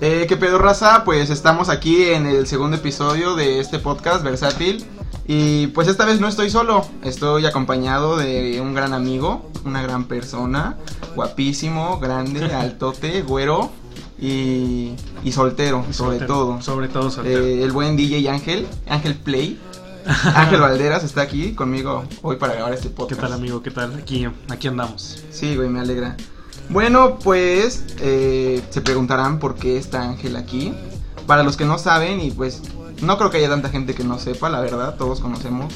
Eh, ¿Qué pedo raza? Pues estamos aquí en el segundo episodio de este podcast versátil y pues esta vez no estoy solo, estoy acompañado de un gran amigo, una gran persona, guapísimo, grande, altote, güero y, y soltero, sobre Soltero, todo. Sobre todo soltero. Eh, el buen DJ Ángel, Ángel Play. Ángel Valderas está aquí conmigo hoy para grabar este ¿Qué podcast. tal, amigo? ¿Qué tal? Aquí, aquí andamos. Sí, güey, me alegra. Bueno, pues eh, se preguntarán por qué está Ángel aquí. Para los que no saben, y pues no creo que haya tanta gente que no sepa, la verdad, todos conocemos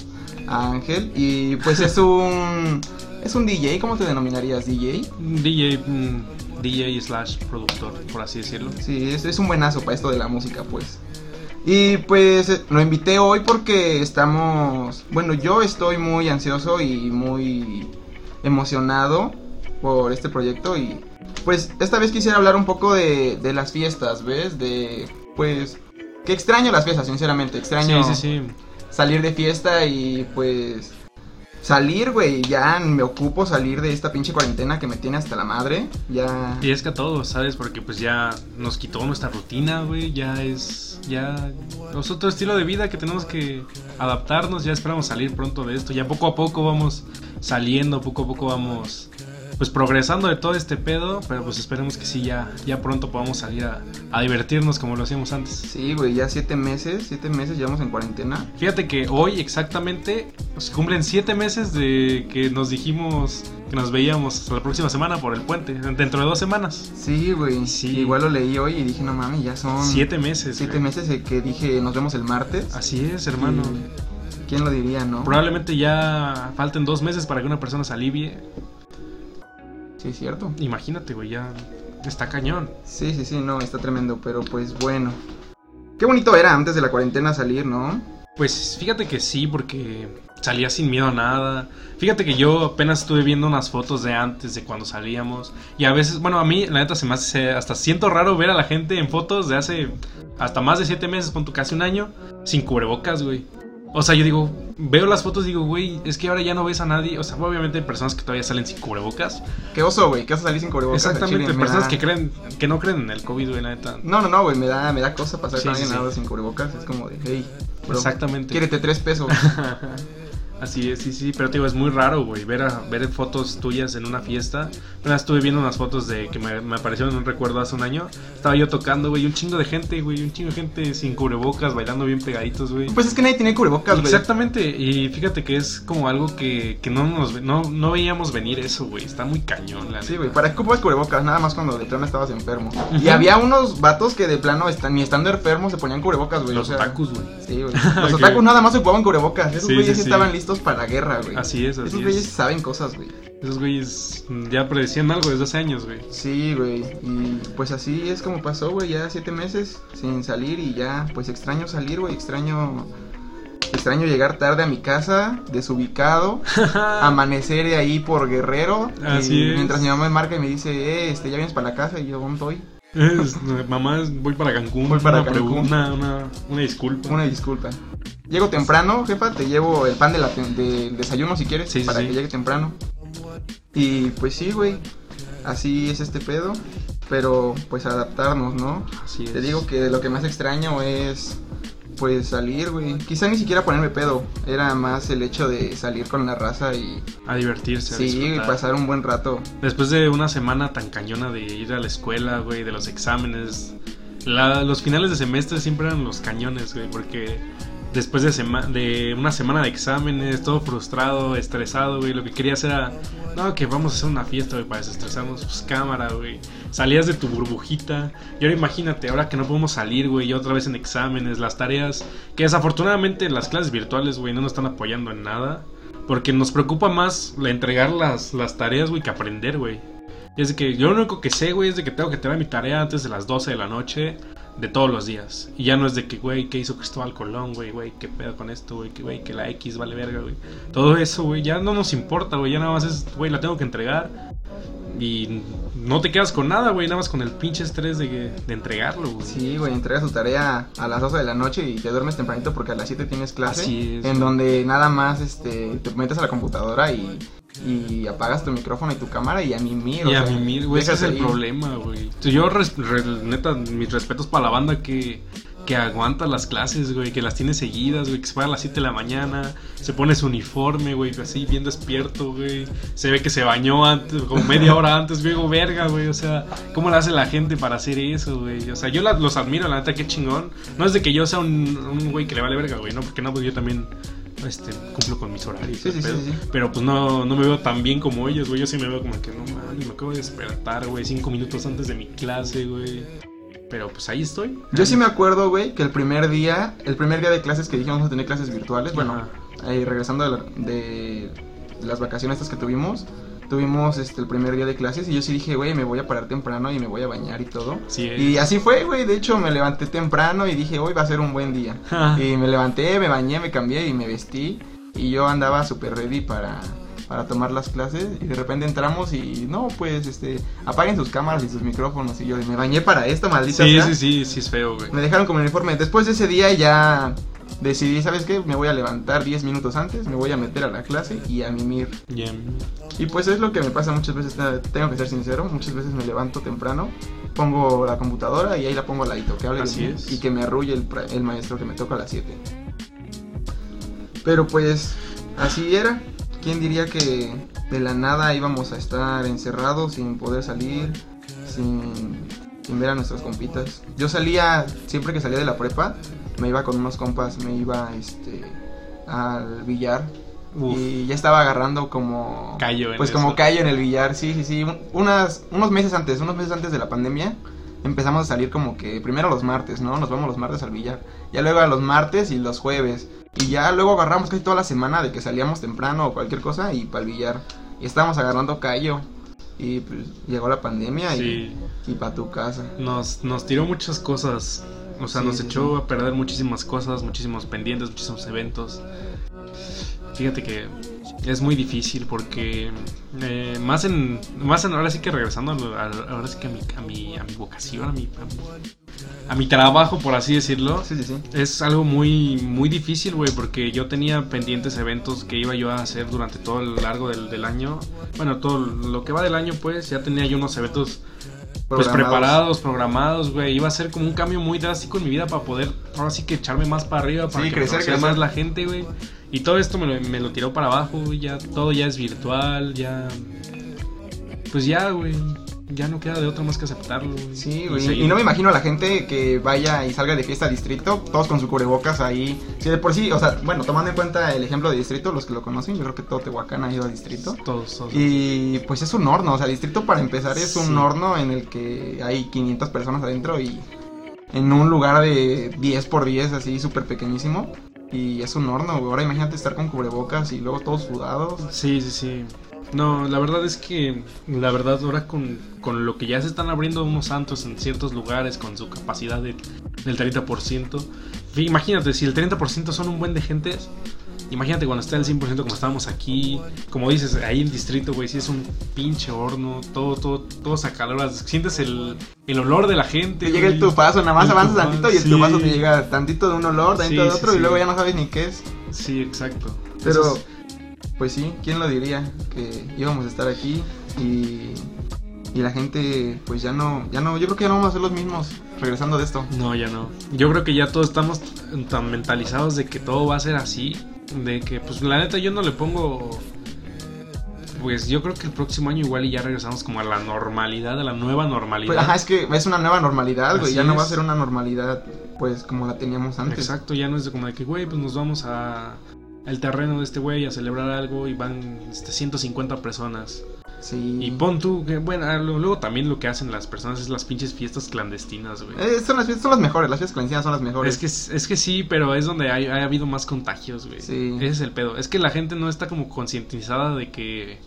a Ángel. Y pues es un. Es un DJ, ¿cómo te denominarías? DJ. DJ, mm, DJ slash productor, por así decirlo. Sí, es, es un buenazo para esto de la música, pues. Y pues eh, lo invité hoy porque estamos. Bueno, yo estoy muy ansioso y muy emocionado por este proyecto. Y pues esta vez quisiera hablar un poco de, de las fiestas, ¿ves? De. Pues. Que extraño las fiestas, sinceramente. Extraño Sí, sí, sí. salir de fiesta y pues. Salir, güey, ya me ocupo salir de esta pinche cuarentena que me tiene hasta la madre. Ya. Y es que a todos, ¿sabes? Porque pues ya nos quitó nuestra rutina, güey. Ya es. Ya. Es otro estilo de vida que tenemos que adaptarnos. Ya esperamos salir pronto de esto. Ya poco a poco vamos saliendo, poco a poco vamos. Pues progresando de todo este pedo. Pero pues esperemos que sí, ya, ya pronto podamos salir a, a divertirnos como lo hacíamos antes. Sí, güey, ya siete meses, siete meses llevamos en cuarentena. Fíjate que hoy exactamente se cumplen siete meses de que nos dijimos que nos veíamos la próxima semana por el puente, dentro de dos semanas. Sí, güey. Sí. Igual lo leí hoy y dije, no mames, ya son Siete meses. siete güey. meses de que dije, nos vemos el martes. Así es, hermano. Y, ¿Quién lo diría, no? Probablemente ya falten dos meses para que una persona se alivie. Sí, es cierto. Imagínate, güey, ya está cañón. Sí, sí, sí, no, está tremendo, pero pues bueno. Qué bonito era antes de la cuarentena salir, ¿no? Pues fíjate que sí, porque salía sin miedo a nada. Fíjate que yo apenas estuve viendo unas fotos de antes, de cuando salíamos. Y a veces, bueno, a mí la neta se me hace, hasta siento raro ver a la gente en fotos de hace hasta más de siete meses, pon tu casi un año, sin cubrebocas, güey. O sea, yo digo, veo las fotos y digo, güey, es que ahora ya no ves a nadie. O sea, obviamente hay personas que todavía salen sin cubrebocas. Qué oso, güey, que vas a salir sin cubrebocas. Exactamente, chile, personas da- que creen, que no creen en el COVID, güey, la neta. No, no, no, güey, me da, me da cosa pasar Sí, sí, alguien sí. nada sin cubrebocas. Es como de, hey, bro, Exactamente. Quiérete tres pesos. Así es, sí, sí, pero te digo, es muy raro, güey, ver, a- ver fotos tuyas en una fiesta. Apenas estuve viendo unas fotos de que me, me aparecieron en un recuerdo hace un año. Estaba yo tocando, güey, un chingo de gente, güey, un chingo de gente sin cubrebocas, bailando bien pegaditos, güey. pues es que nadie tiene cubrebocas, güey. Exactamente, y fíjate que es como algo que, que no, nos, no, no veíamos venir eso, güey. Está muy cañón, la Sí, güey, ¿para qué ocupas cubrebocas? Nada más cuando de plano estabas enfermo. Y había unos vatos que de plano, están, ni estando enfermos, se ponían cubrebocas, güey. Los o sea, otakus, güey. Sí, güey. Los Ok. otakus nada más ocupaban cubrebocas. Esos Sí, güeyes sí, sí. estaban listos para la guerra, güey. Así es, así Esos güeyes es. saben cosas, güey. Esos güeyes ya predecían algo desde hace años, güey. Sí, güey. Y pues así es como pasó, güey. Ya siete meses sin salir y ya, pues extraño salir, güey. Extraño. Extraño llegar tarde a mi casa, desubicado, amanecer de ahí por Guerrero. Así y es. Mientras mi mamá me marca y me dice, eh, este, ya vienes para la casa. Y yo, ¿dónde voy? Es- mamá, voy para Cancún. Voy para una, Cancún. Una, una, una disculpa. Una disculpa. Llego temprano, jefa, te llevo el pan de la del desayuno si quieres, Sí, para sí. que llegue temprano. Y pues sí, güey, así es este pedo, pero pues adaptarnos, ¿no? Así es. Te digo que lo que más extraño es pues salir, güey. Quizá ni siquiera ponerme pedo, era más el hecho de salir con la raza y A divertirse, a sí, pasar un buen rato. Después de una semana tan cañona de ir a la escuela, güey, de los exámenes. la- los finales de semestre siempre eran los cañones, güey, porque después de, una semana de exámenes, todo frustrado, estresado, güey, lo que querías era, no, que vamos a hacer una fiesta, güey, para desestresarnos, pues cámara, güey. Salías de tu burbujita. Y ahora imagínate, ahora que no podemos salir, güey, y otra vez en exámenes, las tareas, que desafortunadamente las clases virtuales, güey, no nos están apoyando en nada. Porque nos preocupa más la entregar las, las tareas, güey, que aprender, güey. Y es de que yo lo único que sé, güey, es de que tengo que tener mi tarea antes de las 12 de la noche de todos los días. Y ya no es de que, güey, ¿qué hizo Cristóbal Colón, güey? Güey, ¿qué pedo con esto, güey? Que, güey, que la X vale verga, güey. Todo eso, güey, ya no nos importa, güey. Ya nada más es, güey, la tengo que entregar. Y no te quedas con nada, güey, nada más con el pinche estrés de, de entregarlo, güey. Sí, güey, entregas tu tarea a las 12 de la noche y te duermes tempranito porque a las 7 tienes clase. Así es, En güey. donde nada más este, te metes a la computadora y, y apagas tu micrófono y tu cámara y a mimir. o Y a sea, mimir, güey, ese es el problema, güey. Yo, res- re- neta, mis respetos para la banda que, que aguanta las clases, güey, que las tiene seguidas, güey, que se va a las 7 de la mañana, se pone su uniforme, güey, así bien despierto, güey. Se ve que se bañó antes, como media hora antes, luego verga, güey. O sea, ¿cómo le hace la gente para hacer eso, güey? O sea, yo la- los admiro, la neta, qué chingón. No es de que yo sea un, un güey que le vale verga, güey, no, porque no, pues yo también. Este, cumplo con mis horarios. Sí, sí, pero, sí, sí. pero pues no, no me veo tan bien como ellos, güey. Yo sí me veo como que no mames, me acabo de despertar, güey, cinco minutos antes de mi clase, güey. Pero pues ahí estoy. Yo sí me acuerdo, güey, que el primer día, el primer día de clases que dijimos a tener clases virtuales, bueno, ahí regresando de, la- de las vacaciones estas que tuvimos, tuvimos este el primer día de clases y yo sí dije, güey, me voy a parar temprano y me voy a bañar y todo. Sí. Y así fue, güey, de hecho me levanté temprano y dije, hoy va a ser un buen día. Y me levanté, me bañé, me cambié y me vestí y yo andaba súper ready para para tomar las clases y de repente entramos y no, pues este, apaguen sus cámaras y sus micrófonos y yo me bañé para esto, maldita Sí, sea. sí, sí, sí es feo, güey. Me dejaron con el uniforme. Después de ese día ya decidí, ¿sabes qué? Me voy a levantar 10 minutos antes, me voy a meter a la clase y a mimir. Bien. Y pues es lo que me pasa muchas veces, tengo que ser sincero, muchas veces me levanto temprano, pongo la computadora y ahí la pongo al ladito, que hable de Así mí es. y que me arrulle el, maestro que me toca a las 7. Pero pues así era. ¿Quién diría que de la nada íbamos a estar encerrados sin poder salir, sin, sin ver a nuestros compitas? Yo salía, siempre que salía de la prepa, me iba con unos compas, me iba este al billar Uf. y ya estaba agarrando como Callo en pues como callo en el billar, sí, sí, sí, Un- unas unos meses antes, unos meses antes de la pandemia empezamos a salir como que primero los martes, ¿no? Nos vamos los martes al billar. Ya luego a los martes y los jueves. Y ya luego agarramos casi toda la semana de que salíamos temprano o cualquier cosa y para el billar. Y estábamos agarrando callo. Y pues llegó la pandemia Sí. y, y para tu casa. Nos, nos tiró muchas cosas. O sea, Sí, nos echó sí. a perder muchísimas cosas, muchísimos pendientes, muchísimos eventos. Fíjate que es muy difícil porque eh, más en más en ahora sí que regresando a, a- ahora sí que a mi, a mi, a mi vocación, a mi, a mi, a mi trabajo, por así decirlo. Sí, sí, sí. Es algo muy, muy difícil, güey, porque yo tenía pendientes eventos que iba yo a hacer durante todo el largo del, del año. Bueno, todo lo que va del año, pues, ya tenía yo unos eventos pues preparados, programados, güey. Iba a ser como un cambio muy drástico en mi vida para poder, ahora sí que echarme más para arriba, para Sí, que crecer, más la gente, güey. Y todo esto me lo, me lo tiró para abajo, güey. Ya, todo ya es virtual, ya... Pues ya, güey. Ya no queda de otra más que aceptarlo, güey. Sí, güey. Y no me imagino a la gente que vaya y salga de fiesta a distrito, todos con su cubrebocas ahí. Sí, de por sí, o sea, bueno, tomando en cuenta el ejemplo de distrito, los que lo conocen, yo creo que todo Tehuacán ha ido a distrito. Todos, todos. Y pues es un horno, o sea, distrito para empezar es un horno en el que hay 500 personas adentro y en un lugar de 10 por 10 así súper pequeñísimo. Y es un horno, güey. Ahora imagínate estar con cubrebocas y luego todos sudados. Sí, sí, sí. No, la verdad es que, la verdad, ahora con, con lo que ya se están abriendo unos santos en ciertos lugares con su capacidad de- del 30%, fi- imagínate, si el 30% son un buen de gentes, imagínate cuando está el 100% como estábamos aquí, como dices, ahí en distrito, güey, si es un pinche horno, todo, todo, todo se acalora, sientes el, el olor de la gente. Te llega el tufazo, nada más El avanzas tufazo, tantito y el sí. tufazo te llega tantito de un olor, tantito Sí, de sí, otro y sí. luego ya no sabes ni qué es. Sí, exacto. Pero, Entonces, pues sí, ¿quién lo diría? Que íbamos a estar aquí y, y la gente, pues ya no, ya no, yo creo que ya no vamos a ser los mismos regresando de esto. No, ya no. Yo creo que ya todos estamos tan mentalizados de que todo va a ser así. De que, pues la neta, yo no le pongo. Pues yo creo que el próximo año igual y ya regresamos como a la normalidad, a la nueva normalidad. Pues, ajá, es que es una nueva normalidad, güey, ya no va a ser una normalidad, pues como la teníamos antes. Exacto, ya no es de como de que, güey, pues nos vamos a el terreno de este güey a celebrar algo y van este, 150 personas. Sí. Y pon tú, que bueno, ah, luego también lo que hacen las personas es las pinches fiestas clandestinas, güey. Eh, son, las, son las mejores, las fiestas clandestinas son las mejores. Es que, es que sí, pero es donde hay, ha habido más contagios, güey. Sí. Ese es el pedo. Es que la gente no está como concientizada de que.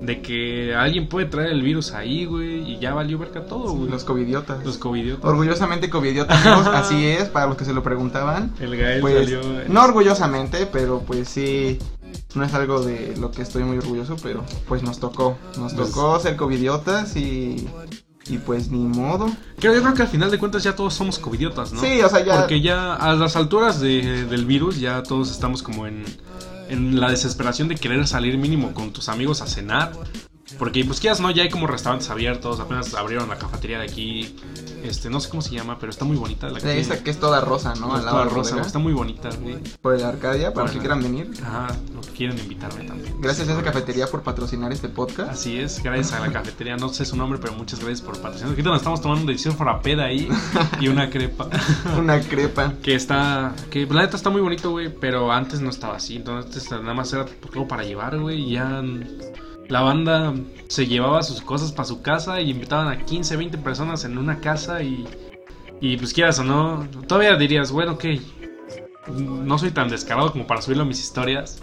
De que alguien puede traer el virus ahí, güey. Y ya valió verga todo, güey. Los covidiotas. Los covidiotas. Orgullosamente covidiotas, así es, para los que se lo preguntaban. El Gael Pues, salió. no orgullosamente, pero pues sí, No es algo de lo que estoy muy orgulloso, pero pues nos tocó. Nos Pues- tocó ser covidiotas y. Y pues ni modo. Creo, yo creo que al final de cuentas ya todos somos covidiotas, ¿no? Sí, o sea, ya. Porque ya a las alturas de- del virus ya todos estamos como en, en la desesperación de querer salir mínimo con tus amigos a cenar. Porque pues quieras, ¿no? Ya hay como restaurantes abiertos, apenas abrieron la cafetería de aquí. Este, no sé cómo se llama, pero está muy bonita la de esa que es toda rosa, ¿no? Al lado la rosa, bodega, está muy bonita, güey. Por el Arcadia, para los que quieran venir. Ajá, no quieren invitarme también. Gracias a esa cafetería por patrocinar este podcast. Así es, gracias a la cafetería, no sé su nombre, pero muchas gracias por patrocinar. Ahorita nos estamos tomando un delicioso frappé ahí y una crepa. Una crepa. Que está. Que la neta está muy bonito, güey. Pero antes no estaba así. Entonces nada más era algo para llevar, güey. Y ya. La banda se llevaba sus cosas para su casa y invitaban a 15, 20 personas en una casa y. Y pues quieras o no. Todavía dirías, bueno, ok. No soy tan descarado como para subirlo a mis historias.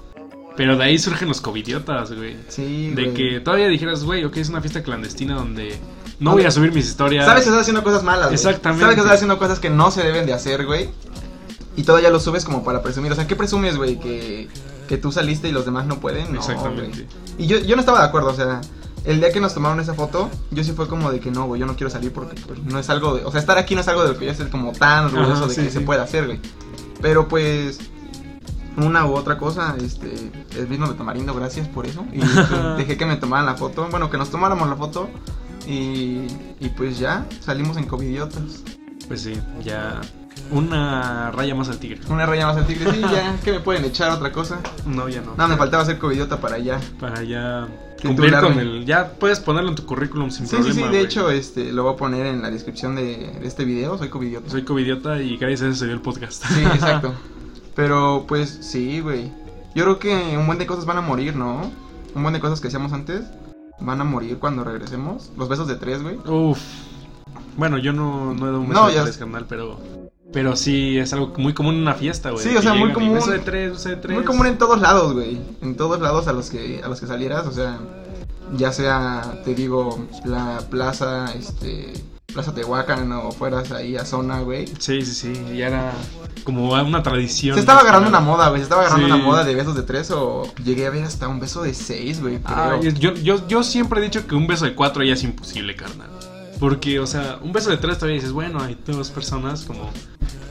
Pero de ahí surgen los covidiotas, güey. Sí, De güey. que todavía dijeras, güey, ok, es una fiesta clandestina donde no voy a subir mis historias. Sabes que estás haciendo cosas malas, güey. Exactamente. Sabes que estás haciendo cosas que no se deben de hacer, güey. Y todavía lo subes como para presumir. O sea, ¿qué presumes, güey? Que, que tú saliste y los demás no pueden. No, Exactamente. güey. Y yo, yo no estaba de acuerdo, o sea, el día que nos tomaron esa foto, yo sí fue como de que no, güey, yo no quiero salir porque pues, no es algo de. O sea, estar aquí no es algo de lo que yo estoy como tan orgulloso Ajá, de sí, que se sí. pueda hacer, güey. Pero pues. Una u otra cosa, este, el vino de tamarindo, gracias por eso. Y pues, dejé que me tomaran la foto, bueno, que nos tomáramos la foto. Y, y pues ya, salimos en covidiotas. Pues sí, ya. Una raya más al tigre. Una raya más al tigre, sí, ya, que me pueden echar otra cosa. No, ya no. No, me faltaba ser covidiota para allá. Para ya cumplir con el. Ya puedes ponerlo en tu currículum sin Sí, problema. sí, sí, de hecho, este, lo voy a poner en la descripción de, de este video, soy covidiota. Soy covidiota y gracias a eso se dio el podcast. Sí, exacto. Pero pues sí, güey. Yo creo que un buen de cosas van a morir, ¿no? Un buen de cosas que hacíamos antes van a morir cuando regresemos. Los besos de tres, güey. Uf. Bueno, yo no, no he dado un beso No, de tres, carnal, pero. Pero sí, es algo muy común en una fiesta, güey. Sí, o sea, muy común. Beso de tres, beso de tres. Muy común en todos lados, güey. En todos lados a los que a los que salieras, o sea, ya sea, te digo, la plaza, este, Plaza Tehuacán o fueras ahí a zona, güey. Sí, sí, sí. Ya era como una tradición. Se estaba agarrando una moda, güey. Se estaba agarrando Sí. una moda de besos de tres o llegué a ver hasta un beso de seis, güey. Ay, yo, yo, yo siempre he dicho que un beso de cuatro ya es imposible, carnal. Porque, o sea, un beso de tres todavía dices, bueno, hay dos personas como...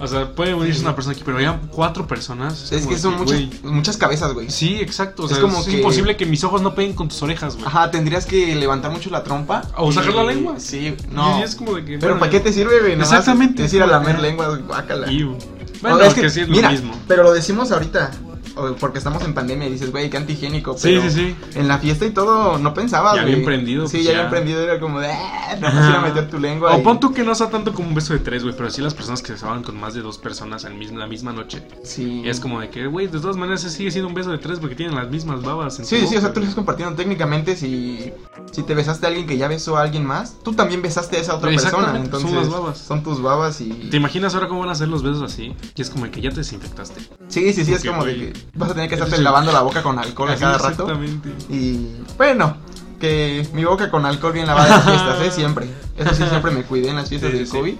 O sea, puede unirse una persona aquí, pero ya cuatro personas. es que son muchas, muchas cabezas, güey. Sí, exacto. O Es sea, como es que- imposible que mis ojos no peguen con tus orejas, güey. Ajá, tendrías que levantar mucho la trompa. O y- sacar la lengua. Sí, no. Y es como de que... Pero bueno, ¿para qué te sirve, güey? Exactamente. Es ir a lamer lenguas, guácala. O Bueno, es que, sí es mira, mismo. Pero lo decimos ahorita. O porque estamos en pandemia y dices, güey, qué antihigiénico. Sí, pero sí, sí. En la fiesta y todo, no pensabas, Ya güey. bien prendido, Sí, pues ya ya. bien prendido. Era como de, "Ah, no vas a meter tu lengua. O y- pon tú que no sea tanto como un beso de tres, güey, pero sí las personas que se con más de dos personas en mismo- la misma noche. Sí. Es como de que, güey, de todas maneras sigue siendo un beso de tres porque tienen las mismas babas. en Sí, sí, o sea, boca, tú lo estás compartiendo técnicamente si, si te besaste a alguien que ya besó a alguien más, tú también besaste a esa otra persona. Entonces, son las babas. Son tus babas y... ¿Te imaginas ahora cómo van a ser los besos así? Y es como que ya te desinfectaste. Sí, sí, sí, es como de que vas a tener que estarte lavando la boca con alcohol a cada rato. Exactamente. Y bueno, que mi boca con alcohol bien lavada en las fiestas, ¿eh? Siempre. Eso sí, siempre me cuidé en las fiestas Sí, del sí. COVID.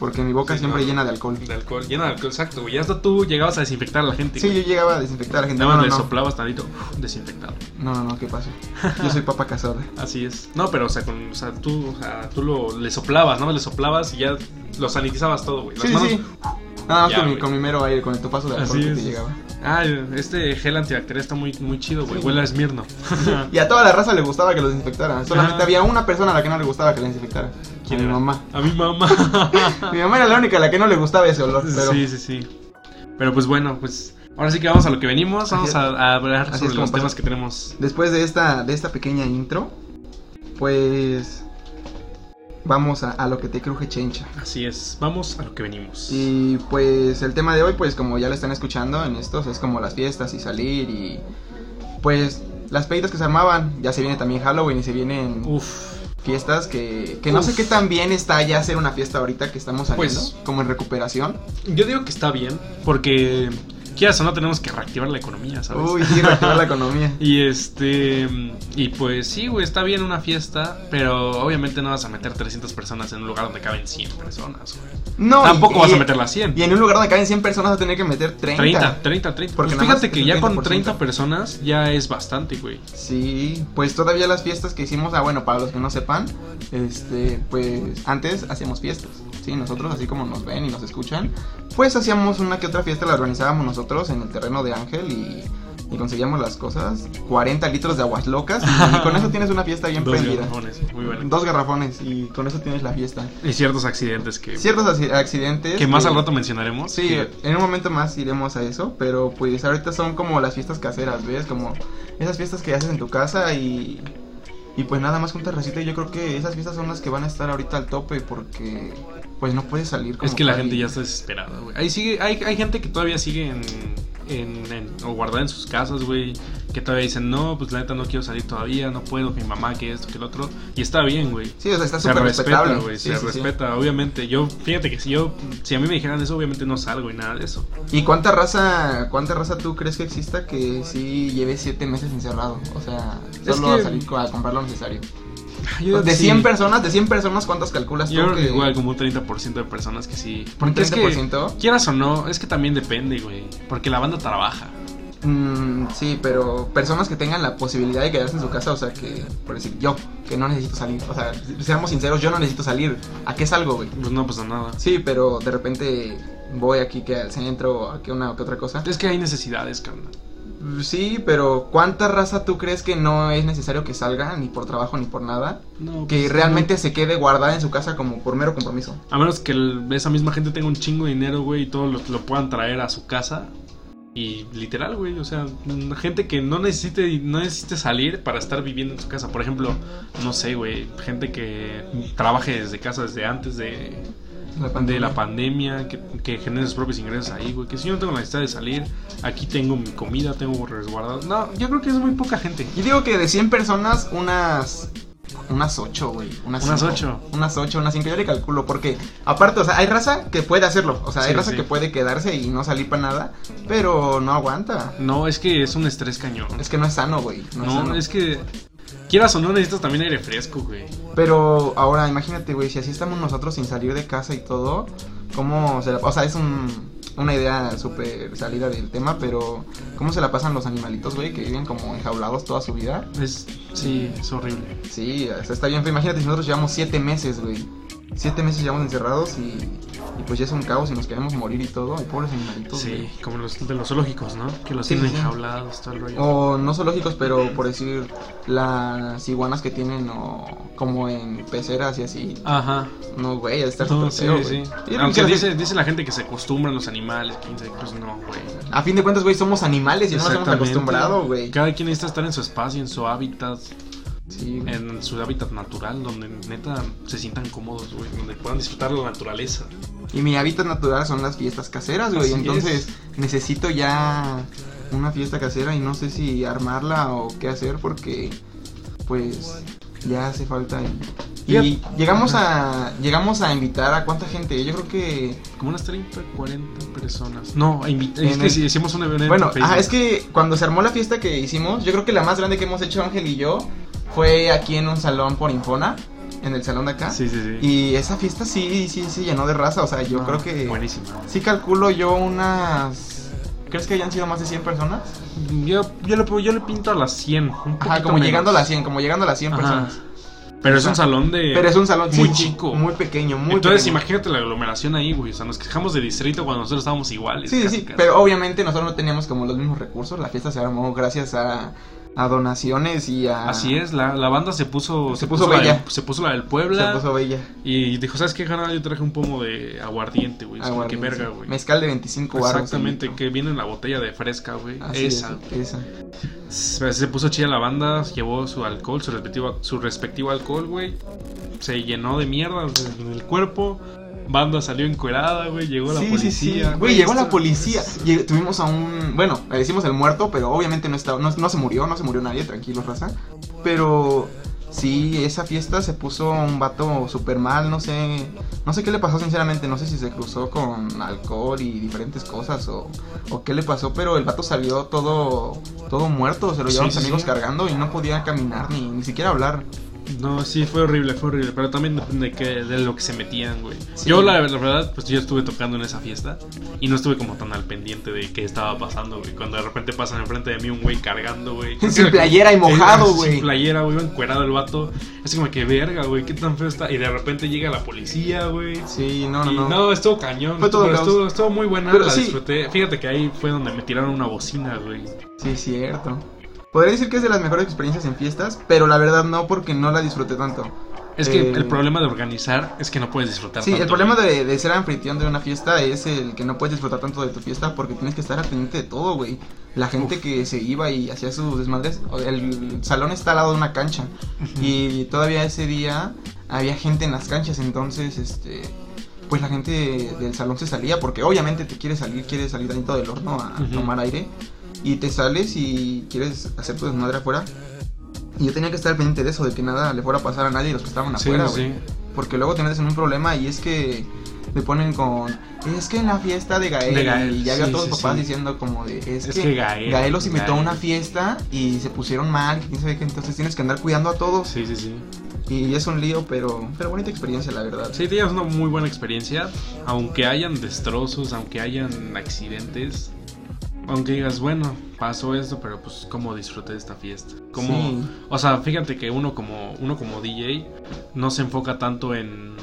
Porque mi boca Sí, siempre no. llena de alcohol. De alcohol, llena de alcohol, exacto, güey. Hasta tú llegabas a desinfectar a la gente. Sí, güey. yo llegaba a desinfectar a la gente. Nada No, más no, le soplabas tantito, desinfectado. No, no, no, ¿qué pasa? Yo soy papa casada. Así es. No, pero o sea, con, o sea tú, o sea, tú lo, le soplabas, ¿no? Le soplabas y ya lo sanitizabas todo, güey. Las Sí, manos- sí. Nada más Ya, con, mi, con mi mero aire, con el topazo de alcohol Así que es. te llegaba. Ah, este gel antibacterial está muy, muy chido, güey. Sí. Huele a Esmirno. Y a toda la raza le gustaba que lo desinfectara. Solamente había una persona a la que no le gustaba que lo desinfectara. ¿Quién a mi mamá. A mi mamá. Mi mamá era la única a la que no le gustaba ese olor. Pero Sí, sí, sí. Pero pues bueno, pues ahora sí que vamos a lo que venimos. Vamos a, a hablar Así sobre los pasa. temas que tenemos. después de esta, de esta pequeña intro, pues vamos a, a lo que te cruje chencha. Así es. Vamos a lo que venimos. Y pues el tema de hoy, pues como ya lo están escuchando en estos, es como las fiestas y salir y pues las peditas que se armaban. Ya se viene también Halloween y se vienen Uf. fiestas que, que no sé qué tan bien está ya hacer una fiesta ahorita que estamos saliendo, Pues- como en recuperación. Yo digo que está bien, porque quieras o no tenemos que reactivar la economía, ¿sabes? Uy, sí, reactivar la economía. Y este. Y pues sí, güey, está bien una fiesta, pero obviamente no vas a meter 300 personas en un lugar donde caben 100 personas, güey. No, Tampoco y- vas a meter las 100. Y en un lugar donde caben 100 personas vas a tener que meter 30. 30, 30, 30. Porque Pues fíjate que ya con 30%. 30 personas ya es bastante, güey. Sí, pues todavía las fiestas que hicimos, ah bueno, para los que no sepan, este, pues antes hacíamos fiestas. Sí, nosotros así como nos ven y nos escuchan, pues hacíamos una que otra fiesta, la organizábamos nosotros en el terreno de Ángel y, y conseguíamos las cosas, 40 litros de aguas locas y, con eso tienes una fiesta bien Dos prendida. garrafones, muy bueno. Dos garrafones y con eso tienes la fiesta. Y ciertos accidentes que, Ciertos acci- accidentes. que más al rato mencionaremos. Sí, que- en un momento más iremos a eso, pero pues ahorita son como las fiestas caseras, ¿ves? Como esas fiestas que haces en tu casa y, y pues nada más con terracita y yo creo que esas fiestas son las que van a estar ahorita al tope porque pues no puedes salir como Es que la gente y- ya está desesperada, güey. Ahí sigue, hay, hay gente que todavía sigue en, en, en- o guardada en sus casas, güey. Que todavía dicen, no, pues la neta no quiero salir todavía, no puedo, mi mamá, que esto, que el otro. Y está bien, güey. Sí, o sea, está Se súper respeta, respetable. güey, Sí, se sí, sí. respeta, obviamente. Yo, fíjate que si yo, si a mí me dijeran eso, obviamente no salgo y nada de eso. ¿Y cuánta raza, cuánta raza tú crees que exista que sí lleve siete meses encerrado? O sea, Es solo a salir a comprar lo necesario. Yo de sí. 100 personas, de 100 personas, ¿cuántas calculas tú Yo creo que igual como un 30% de personas que sí. ¿Un Porque es que, 30%? quieras o no, es que también depende, güey. Porque la banda trabaja. Mm, sí, pero personas que tengan la posibilidad de quedarse en su casa, o sea, que, por decir, yo, que no necesito salir, o sea, seamos sinceros, yo no necesito salir, ¿a qué salgo, güey? Pues no pasa nada. Sí, pero de repente voy aquí que al centro, a que una o que otra cosa. Es que hay necesidades, carnal. Sí, pero ¿cuánta raza tú crees que no es necesario que salga, ni por trabajo, ni por nada? No, Que pues, realmente se quede guardada en su casa como por mero compromiso. A menos que el- esa misma gente tenga un chingo de dinero, güey, y todo lo, lo puedan traer a su casa. Y literal, güey, o sea, gente que no necesite, no necesite salir para estar viviendo en su casa. Por ejemplo, no sé, güey, gente que trabaje desde casa desde antes de, de la pandemia, que, que genere sus propios ingresos ahí, güey. Que si yo no tengo la necesidad de salir, aquí tengo mi comida, tengo resguardado. No, yo creo que es muy poca gente. Yo digo que de 100 personas, unas. Unas 8, güey. Unas Unas cinco. ocho. Unas 8, unas 5. Yo le calculo. Porque, aparte, o sea, hay raza que puede hacerlo. O sea, hay Sí, raza sí. que puede quedarse y no salir para nada. Pero no aguanta. No, es que es un estrés cañón. Es que no es sano, güey. No, es No, sano. es que quieras o no necesitas también aire fresco, güey. Pero ahora, imagínate, güey, si así estamos nosotros sin salir de casa y todo, ¿cómo se la... O sea, es un- una idea súper salida del tema, pero ¿cómo se la pasan los animalitos, güey, que viven como enjaulados toda su vida? Es sí, es horrible. Sí, o sea, está bien, imagínate si nosotros llevamos siete meses, güey. Siete meses llevamos encerrados y, y pues ya es un caos y nos queremos morir y todo. Y pobres animalitos, Sí, güey. como los de los zoológicos, ¿no? Que los Sí, tienen sí, enjaulados, todo el rollo. O no zoológicos, pero por decir las iguanas que tienen o como en peceras y así. Ajá. No, güey, de estar No, sí, feo, Aunque que- dice, dice la gente que se acostumbran los animales, 15, pues no, güey. A fin de cuentas, güey, somos animales y no nos hemos acostumbrado, güey. Cada quien necesita estar en su espacio, en su hábitat, Sí, en su hábitat natural, donde neta se sientan cómodos, güey, donde puedan disfrutar la naturaleza. Y mi hábitat natural son las fiestas caseras, güey. Así Entonces necesito ya una fiesta casera y no sé si armarla o qué hacer porque pues ya hace falta. Y, llegamos a llegamos a invitar a cuánta gente. Yo creo que Como unas 30, 40 personas. No, invi- es que el- si hicimos un evento bueno, en es que cuando se armó la fiesta que hicimos, yo creo que la más grande que hemos hecho Ángel y yo fue aquí en un salón por Infona, en el salón de acá. Sí, sí, sí. Y esa fiesta sí, sí, se llenó de raza. O sea, yo No, creo que Buenísima. Sí calculo yo unas... ¿Crees que hayan sido más de 100 personas? Yo, yo, le, yo le pinto a las 100. Un Ajá, como menos. llegando a las 100, como llegando a las 100 Ajá. personas. Pero es un salón de. Pero es un salón muy sí, sí, chico. muy pequeño, muy Entonces, pequeño. imagínate la aglomeración ahí, güey. O sea, nos quejamos de distrito cuando nosotros estábamos iguales. Sí, casi, sí, casi. pero obviamente nosotros no teníamos como los mismos recursos. La fiesta se armó gracias a, a donaciones y a... Así es, la, la banda se puso. Se puso la bella. se puso la del Se Puebla. puso bella. Y dijo, ¿sabes qué, carnal? Yo traje un pomo de aguardiente, güey. Aguardiente, verga, güey. Mezcal de 25 baros. Exactamente, que viene en la botella de fresca, güey. Esa. es, esa. Se se puso chida la banda, llevó su alcohol, su respectivo, su respectivo alcohol, güey. Se llenó de mierda en el cuerpo. Banda salió encuerada, güey. Llegó la Sí, sí, policía. sí. Güey, llegó la policía. Tuvimos a un. Bueno, le decimos el muerto, pero obviamente no, está, no, no se murió, no se murió nadie, tranquilos, raza. Pero Sí, esa fiesta se puso un vato súper mal, no sé, no sé qué le pasó sinceramente, no sé si se cruzó con alcohol y diferentes cosas o, o qué le pasó, pero el vato salió todo, todo muerto, se lo llevaron sí, sus amigos sí. cargando y no podía caminar ni, ni siquiera hablar. No, sí, fue horrible, fue horrible. Pero también depende de, qué- de lo que se metían, güey. Sí. Yo, la, la verdad, pues yo estuve tocando en esa fiesta. Y no estuve como tan al pendiente de qué estaba pasando, güey. Cuando de repente pasan enfrente de mí un güey cargando, güey. Sin playera y mojado, güey. Sin playera, güey, encuerado el vato. Así como que verga, güey, qué tan feo está. Y de repente llega la policía, güey. Sí, no, no, Y no. no, estuvo cañón. Fue todo estuvo, estuvo muy buena, Pero la sí. disfruté. Fíjate que ahí fue donde me tiraron una bocina, güey. Sí, cierto. Podría decir que es de las mejores experiencias en fiestas, pero la verdad no porque no la disfruté tanto. Es que Eh, el problema de organizar es que no puedes disfrutar Sí, tanto, el problema de, de ser anfitrión de una fiesta es el que no puedes disfrutar tanto de tu fiesta porque tienes que estar al pendiente de todo, güey. La gente que se iba y hacía sus desmadres, el salón está al lado de una cancha y todavía ese día había gente en las canchas, entonces, este, pues la gente del salón se salía porque obviamente te quieres salir, quieres salir dentro del horno a Ujú. tomar aire y te sales y quieres hacer tu desmadre afuera. Y yo tenía que estar pendiente de eso, de que nada le fuera a pasar a nadie los que estaban Sí, afuera, sí. güey. Porque luego te metes en un problema y es que me ponen con. Es que en la fiesta de Gael. De Gael, y ya veo a sí, todos sí, los papás sí. diciendo como de. Es, Es que, que Gael, Gael los invitó a una fiesta y se pusieron mal. quién sabe qué, entonces tienes que andar cuidando a todos. Sí, sí, sí. Y es un lío, pero, pero bonita experiencia, la verdad. Sí, tenías una muy buena experiencia. Aunque hayan destrozos, aunque hayan accidentes. Aunque digas, bueno, pasó esto, pero pues cómo disfruté de esta fiesta. Como, Sí. O sea, fíjate que uno como, uno como DJ no se enfoca tanto en...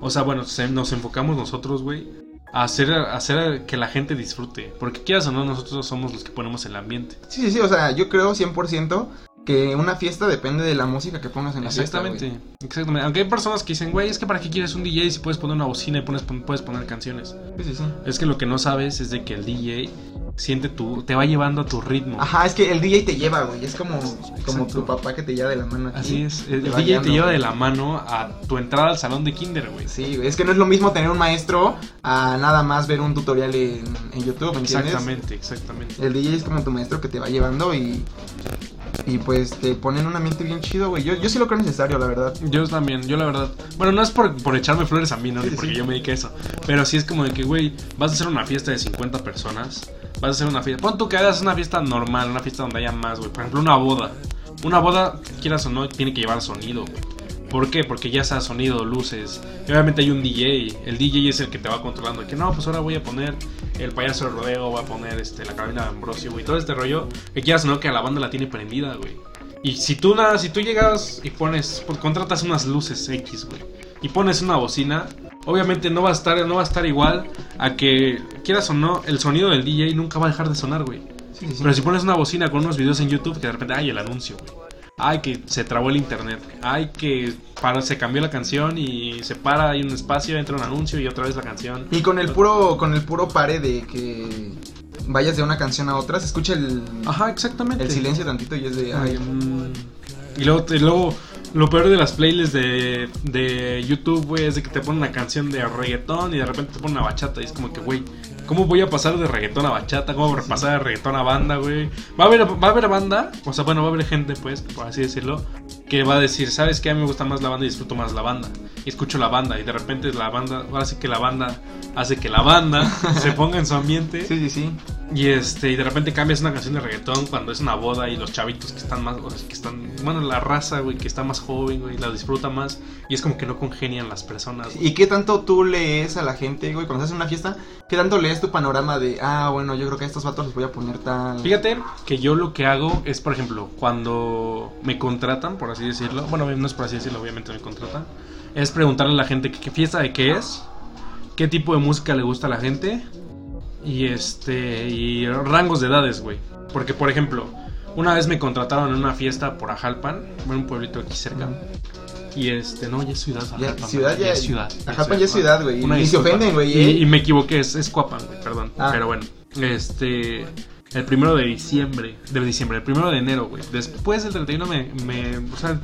O sea, bueno, se- nos enfocamos nosotros, güey, a hacer, a hacer que la gente disfrute. Porque quieras o no, nosotros somos los que ponemos el ambiente. Sí, sí, sí, o sea, yo creo 100% que una fiesta depende de la música que pongas en la fiesta. Exactamente, exactamente. Aunque hay personas que dicen, güey, es que para qué quieres un DJ si puedes poner una bocina y pones, puedes poner canciones. Sí, sí, sí. Es que lo que no sabes es de que el DJ siente tu, te va llevando a tu ritmo. Ajá, es que el DJ te lleva, güey. Es como, como tu papá que te lleva de la mano aquí. Así es, el DJ te lleva güey. de la mano a tu entrada al salón de kinder, güey. Sí, güey, es que no es lo mismo tener un maestro a nada más ver un tutorial en, en YouTube, ¿me entiendes? Exactamente, exactamente. El DJ es como tu maestro que te va llevando y, y pues te pone en un ambiente bien chido, güey. Yo, yo sí lo creo necesario, la verdad. Yo también, yo la verdad. Bueno, no es por, por echarme flores a mí, no, Sí, porque sí. yo me dedique a eso. Pero sí es como de que, güey, vas a hacer una fiesta de 50 personas. Vas a hacer una fiesta. Pon tú que hagas una fiesta normal, una fiesta donde haya más, güey. Por ejemplo, una boda. Una boda, quieras o no, tiene que llevar sonido, güey. ¿Por qué? Porque ya sea sonido, luces. Obviamente hay un DJ. El DJ es el que te va controlando. Que no, pues ahora voy a poner el payaso de rodeo, voy a poner este, la cabina de Ambrosio, güey. Todo este rollo. Que quieras o no, que la banda la tiene prendida, güey. Y si tú nada, si tú llegas y pones, contratas unas luces X, güey, y pones una bocina, obviamente no va a estar, no va a estar igual a que quieras o no, el sonido del DJ nunca va a dejar de sonar, güey. Sí, sí, sí. Pero si pones una bocina con unos videos en YouTube que de repente, ay, el anuncio, güey. Ay, que se trabó el internet. Ay, que para, se cambió la canción y se para, hay un espacio, entra un anuncio y otra vez la canción. Y con el puro, con el puro pare de que vayas de una canción a otra, se escucha el, Ajá, exactamente. el silencio tantito y es de, ay, Mm, Y luego, y luego lo peor de las playlists de, de YouTube, güey, es de que te ponen una canción de reggaetón y de repente te ponen una bachata. Y es como que, güey, ¿cómo voy a pasar de reggaetón a bachata? ¿Cómo voy a pasar de reggaetón a banda, güey? Va a haber, va a haber banda, o sea, bueno, va a haber gente, pues, por así decirlo, que va a decir, ¿sabes qué? A mí me gusta más la banda y disfruto más la banda. Y escucho la banda y de repente la banda, ahora sí que la banda hace que la banda se ponga en su ambiente. sí, sí, sí. Y este, y de repente cambias una canción de reggaetón cuando es una boda y los chavitos que están más, que están, bueno, la raza, güey, que está más joven, güey, la disfruta más. Y es como que no congenian las personas. güey. ¿Y qué tanto tú lees a la gente, güey, cuando en una fiesta? ¿Qué tanto lees tu panorama de, ah, bueno, yo creo que a estos vatos les voy a poner tal... Fíjate que yo lo que hago es, por ejemplo, cuando me contratan, por así decirlo, bueno, no es por así decirlo, obviamente me contratan, es preguntarle a la gente que- qué fiesta de qué es, qué tipo de música le gusta a la gente y este y rangos de edades, güey. Porque, por ejemplo, una vez me contrataron en una fiesta por Ajalpan, en un pueblito aquí cerca. Y este, no, ya es ciudad. Ya, Ajalpan, ciudad güey, ya, es ciudad. Ajalpan ya es ciudad, güey. Y se ofenden, güey. Y, ¿eh? y me equivoqué, es, es Cuapan, güey, perdón. Ah. Pero bueno, este. El primero de diciembre, de diciembre, el primero de enero, güey. Después del 31 me, me. O sea,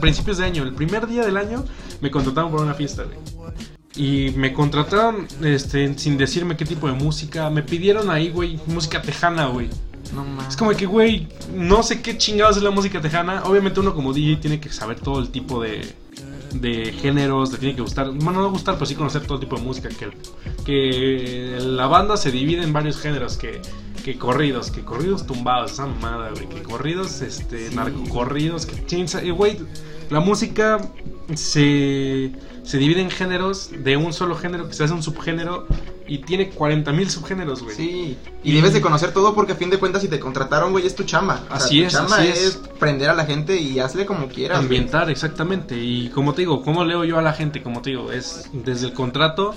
principios de año, el primer día del año, me contrataron por una fiesta, güey. Y me contrataron este, sin decirme qué tipo de música. Me pidieron ahí, güey, música tejana, güey. No mames. Es como que, güey, no sé qué chingados es la música tejana. Obviamente uno como DJ tiene que saber todo el tipo de, de géneros, le tiene que gustar, bueno, no gustar, pero sí conocer todo tipo de música. Que, que la banda se divide en varios géneros, que, que corridos, que corridos tumbados, esa mamada, güey, que corridos, este, Sí. narcocorridos, que chinza- y, güey, la música se, se divide en géneros de un solo género, que se hace un subgénero, y tiene 40.000 subgéneros, güey. Sí, y debes de conocer todo porque a fin de cuentas si te contrataron, güey, es tu chamba. O sea, Así tu es, chamba así es. es. prender a la gente y hazle como quieras. güey. Ambientar, exactamente. Y como te digo, ¿cómo leo yo a la gente? Como te digo, es desde el contrato,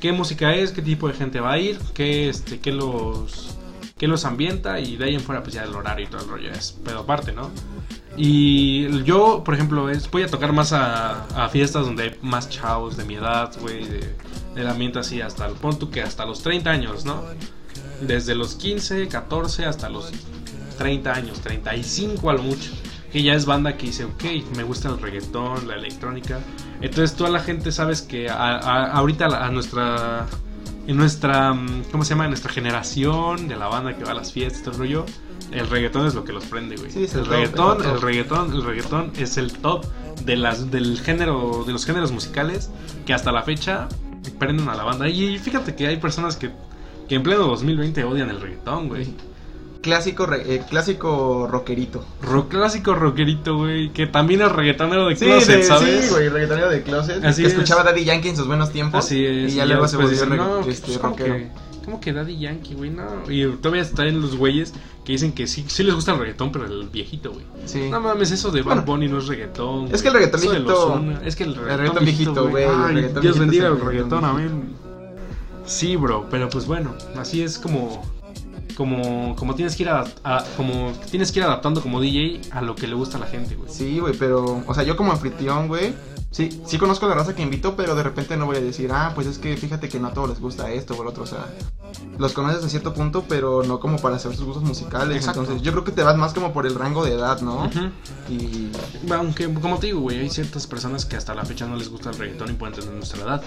qué música es, qué tipo de gente va a ir, qué, este, qué los qué los ambienta y de ahí en fuera pues ya el horario y todo el rollo es pedo aparte, ¿no? Y yo, por ejemplo, es, voy a tocar más a, a fiestas donde hay más chavos de mi edad, güey, de, del ambiente así hasta el punto que hasta los 30 años, ¿no? Desde los 15, 14 hasta los 30 años, 35 a lo mucho. Que ya es banda que dice, ok, me gusta el reggaetón, la electrónica. Entonces toda la gente sabes que a- a- ahorita a nuestra... En nuestra, mm, ¿cómo se llama? En nuestra generación de la banda que va a las fiestas, todo el rollo, el reggaetón es lo que los prende, güey. Sí, es el el reggaetón, el top. el reggaetón, el reggaetón es el top de las, del género, de los géneros musicales que hasta la fecha prenden a la banda. Y fíjate que hay personas que, que en pleno 2020 odian el reggaetón, güey. Clásico, re- eh, clásico rockerito. Rock clásico rockerito, güey, que también es reggaetonero de Sí, closet, de- ¿sabes? sí, güey, reggaetonero de closet. Así que es. escuchaba Daddy Yankee en sus buenos tiempos. Así es. Y ya luego se volvió no, este, pues, ¿cómo rockero. que, ¿Cómo que Daddy Yankee, güey? No. Y todavía están los güeyes que dicen que sí, sí les gusta el reggaetón, pero el viejito, güey. Sí. No mames, eso de Bad Bueno, Bunny no es reggaetón. es que el reggaetón viejito- Es que el reggaetón, reggaetón viejito, güey, el Dios viejito bendiga el el reggaetón, reggaetón amén. Sí, bro, pero pues bueno, así es como como como tienes que ir a, a- como tienes que ir adaptando como DJ a lo que le gusta a la gente, güey. Sí, güey, pero, o sea, yo como anfitrión, güey, sí, sí conozco la raza que invito, pero de repente no voy a decir, ah, pues es que fíjate que no a todos les gusta esto o el otro, o sea, los conoces a cierto punto, pero no como para saber sus gustos musicales, Exacto. entonces yo creo que te vas más como por el rango de edad, ¿no? Ujú. Y Aunque, como te digo, güey, hay ciertas personas que hasta la fecha no les gusta el reggaetón y pueden tener nuestra edad.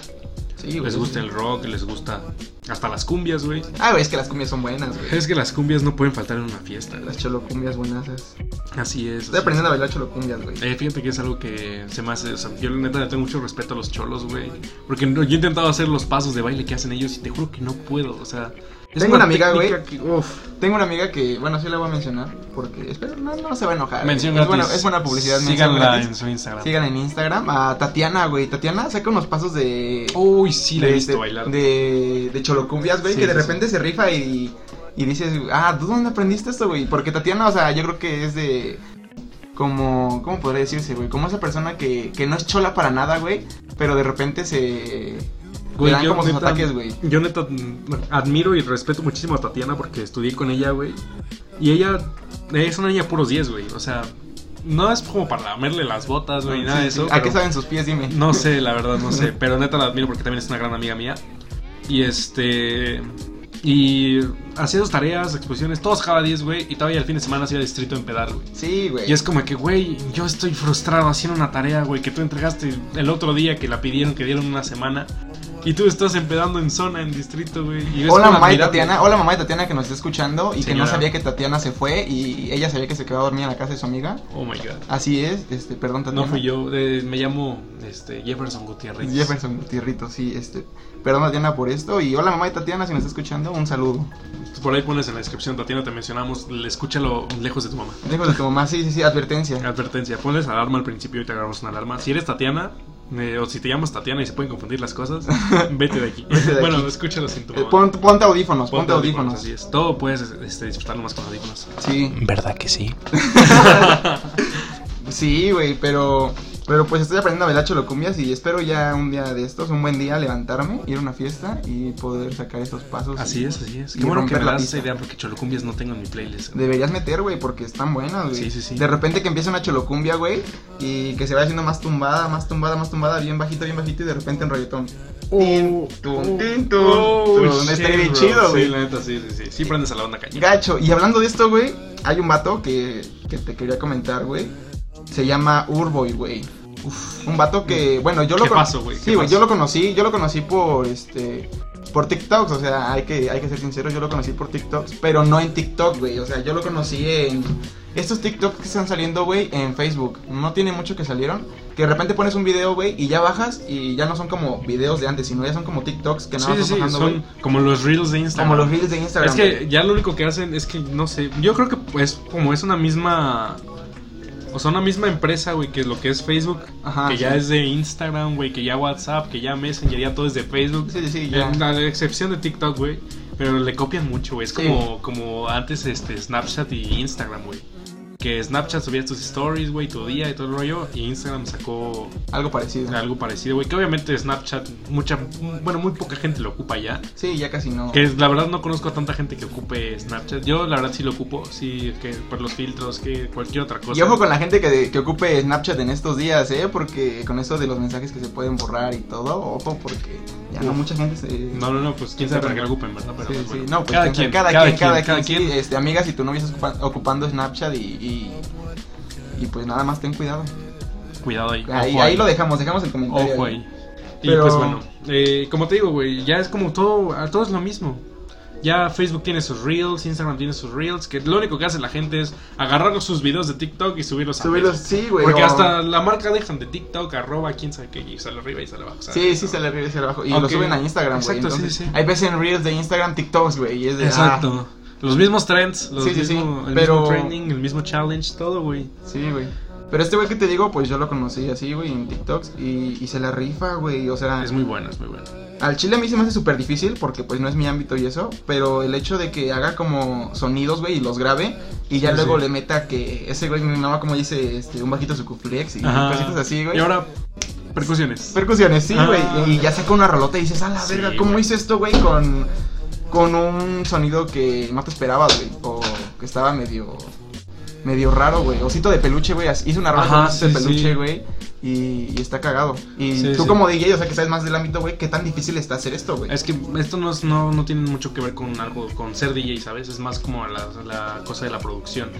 Sí. Les gusta el rock, les gusta hasta las cumbias, güey. Ah, güey, es que las cumbias son buenas, güey. Es que las cumbias no pueden faltar en una fiesta. Las cholocumbias buenasas. Así es. Estoy así aprendiendo a bailar cholocumbias, güey. Eh, fíjate que es algo que se me hace. O sea, yo, la neta, le tengo mucho respeto a los cholos, güey. Porque yo he intentado hacer los pasos de baile que hacen ellos y te juro que no puedo. O sea, es Tengo una amiga, güey. Tengo una amiga que, bueno, sí la voy a mencionar, porque espero, no, no se va a enojar. Mención es, buena, es buena publicidad. Síganla en su Instagram. Sigan en Instagram a Tatiana, güey. Tatiana saca unos pasos de. Uy, sí, la he de, visto de- bailar. De, de cholocumbias, güey, Sí, que de sí, repente se rifa y, y dices, ah, ¿tú dónde aprendiste esto, güey? Porque Tatiana, o sea, yo creo que es de. Como, ¿cómo podría decirse, güey? Como esa persona que, que no es chola para nada, güey, pero de repente se. Güey, dan yo como sus neta- ataques, güey. Yo neta admiro y respeto muchísimo a Tatiana porque estudié con ella, güey. Y ella es una niña puros 10, güey. O sea, no es como para lamerle las botas, güey, nada Sí, de sí. eso. ¿A qué saben sus pies? Dime. No sé, la verdad, no sé. Pero neta la admiro porque también es una gran amiga mía. Y este. Y hacía sus tareas, exposiciones, todos cada 10, güey. Y todavía el fin de semana hacía distrito en pedal, güey. Sí, güey. Y es como que, güey, yo estoy frustrado haciendo una tarea, güey, que tú entregaste el otro día que la pidieron, que dieron una semana. Y tú estás empedando en zona, en distrito, güey. y Hola mamá admirable. Tatiana, hola mamá de Tatiana que nos está escuchando y que no sabía que Tatiana se fue y ella sabía que se quedó a dormir en la casa de su amiga. Oh my god. Así es, este, perdón Tatiana. No fui yo, eh, me llamo este, Jefferson Gutiérrez. Jefferson Tierrito, sí, este. Perdón Tatiana por esto y hola mamá de Tatiana si nos está escuchando, un saludo. Por ahí pones en la descripción, Tatiana, te mencionamos, le escúchalo lejos de tu mamá. Lejos de tu mamá, sí, sí, sí, advertencia. Advertencia, pones alarma al principio y te agarramos una alarma. Si eres Tatiana, eh, o si te llamas Tatiana y se pueden confundir las cosas, vete de aquí. Vete de bueno, aquí. escúchalo sin tu Eh, mamá. pon- ponte audífonos, ponte, audífonos. Así es, todo puedes este, disfrutarlo más con audífonos. Sí, ¿Verdad que sí? sí, güey, pero. Pero pues estoy aprendiendo a bailar cholocumbias y espero ya un día de estos, un buen día, levantarme, ir a una fiesta y poder sacar esos pasos. Así es, así es. Qué bueno que me das esa idea porque Cholocumbias no tengo en mi playlist. Deberías meter, güey, porque están buenas, güey. Sí, sí, sí. De repente que empieza una cholocumbia, güey, y que se vaya haciendo más tumbada, más tumbada, más tumbada, bien bajito, bien bajito, y de repente en reggaetón. Tin, tin, Oh, Está bien bro. chido, güey. Sí, la neta, sí, sí, sí. Sí prendes a la onda caña. Gacho. Y hablando de esto, güey, hay un vato que, que te quería comentar, güey. Se llama Urboy, güey. Un vato que, bueno, yo lo ¿Qué cono- pasó? ¿Qué Sí, güey, yo lo conocí, yo lo conocí por este por TikToks, o sea, hay que, hay que ser sinceros, yo lo conocí por TikToks, pero no en TikTok, güey, o sea, yo lo conocí en estos TikToks que están saliendo, güey, en Facebook, no tiene mucho que salieron, que de repente pones un video, güey, y ya bajas y ya no son como videos de antes, sino ya son como TikToks que nada más sí, sí, van bajando, son como los reels de Instagram. como los reels de Instagram. Es que ya lo único que hacen es que, no sé, yo creo que pues como es una misma... O sea, una misma empresa, güey, que es lo que es Facebook, Ajá, que ya es de Instagram, güey, que ya WhatsApp, que ya Messenger, ya todo es de Facebook. Sí, sí, ya. A la excepción de TikTok, güey. Pero le copian mucho, güey. Es Sí. como, como antes este, Snapchat y Instagram, güey. Que Snapchat subía tus stories, güey, tu día y todo el rollo. Y Instagram sacó Algo parecido. algo parecido, güey. Que obviamente Snapchat, mucha, bueno, muy poca gente lo ocupa ya. Sí, ya casi no. Que la verdad no conozco a tanta gente que ocupe Snapchat. Yo la verdad sí lo ocupo, sí, que por los filtros, que cualquier otra cosa. Y ojo con la gente que, que ocupe Snapchat en estos días, ¿eh? Porque con eso de los mensajes que se pueden borrar y todo, ojo, porque ya no mucha gente se... No, no, no, pues quién sabe para qué lo ocupen, ¿verdad? Pero sí, pues, sí, bueno. no, pues cada, quien, cada, quien, cada, quien, sí, este, amigas, si tu novia está ocupa- ocupando Snapchat y, y, y pues nada más ten cuidado. Cuidado ahí. Ahí, lo dejamos, dejamos el comentario. Ojo ahí. ahí. Y Pero- pues bueno, eh, como te digo, güey, ya es como todo, todo es lo mismo. Ya Facebook tiene sus reels, Instagram tiene sus reels, que lo único que hace la gente es agarrar sus videos de TikTok y subirlos a Subirlos, sí, güey. Porque o- hasta la marca dejan de TikTok, arroba, quién sabe qué, y sale arriba y sale abajo. Sí, sí, se le arriba y se le abajo. Y lo Ok. suben a Instagram, güey. Exacto, sí, Entonces, sí. hay veces en Reels de Instagram, TikToks, güey. Y es de. ah, Exacto. Los mismos trends, los Sí, sí, el pero- mismo trending, el mismo challenge, todo, güey. Sí, güey. Pero este güey que te digo, pues yo lo conocí así, güey, en TikToks. Y, y se la rifa, güey. O sea, Es muy bueno, es muy bueno. al chile a mí se me hace súper difícil porque pues no es mi ámbito y eso. Pero el hecho de que haga como sonidos, güey, y los grabe. Y ya Sí, luego sí. le meta que ese güey, mi mamá como dice, este, un bajito sucuflex y Ajá. cositas así, güey. Y ahora, percusiones. Percusiones, sí, Ah. güey. Y ya saca una rolota y dices, a la Sí, verga, ¿cómo güey. hice esto, güey? Con, con un sonido que no te esperabas, güey. O que estaba medio. medio raro, güey. Osito de peluche, güey. Hizo una rola Ajá, de peluche, sí. güey. Y, y está cagado. Y Sí, tú, como DJ, o sea, que sabes más del ámbito, güey, ¿qué tan difícil está hacer esto, güey? Es que esto no, es- no, no tiene mucho que ver con algo, con ser DJ, ¿sabes? Es más como la, la cosa de la producción.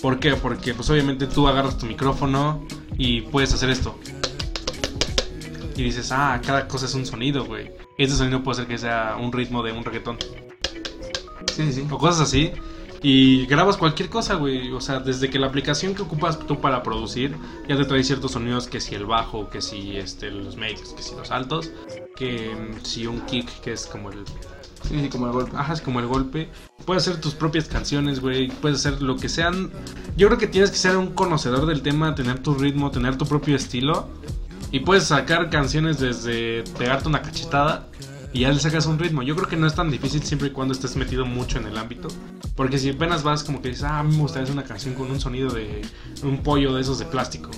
¿Por qué? Porque pues obviamente tú agarras tu micrófono y puedes hacer esto. Y dices, ah, cada cosa es un sonido, güey. Ese sonido puede ser que sea un ritmo de un reggaetón. Sí, sí, sí. o cosas así. Y grabas cualquier cosa, güey. O sea, desde que la aplicación que ocupas tú para producir ya te trae ciertos sonidos, que si el bajo, que si este, los medios, que si los altos, que mm, si un kick, que es como el... Sí, sí, como el golpe. Ajá, es como el golpe. Puedes hacer tus propias canciones, güey. Puedes hacer lo que sean. Yo creo que tienes que ser un conocedor del tema, tener tu ritmo, tener tu propio estilo. Y puedes sacar canciones desde pegarte una cachetada y ya le sacas un ritmo. Yo creo que no es tan difícil siempre y cuando estés metido mucho en el ámbito. Porque si apenas vas como que dices, ah, a mí me gustaría hacer una canción con un sonido de un pollo de esos de plástico.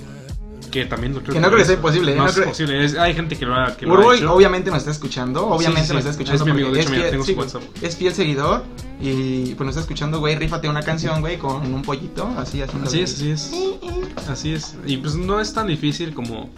Que también lo creo Que no creo que sea posible, ¿eh? No, No es creo- posible. Es- hay gente que lo ha, que lo ha hecho. obviamente nos está escuchando, obviamente Sí, sí, nos está escuchando. Es mi amigo, de hecho, mira, fiel- tengo su sí, WhatsApp. Es fiel seguidor y pues nos está escuchando, güey, rífate una canción, güey, con un pollito, así haciendo. Así es, así es. Así es. Y pues no es tan difícil como,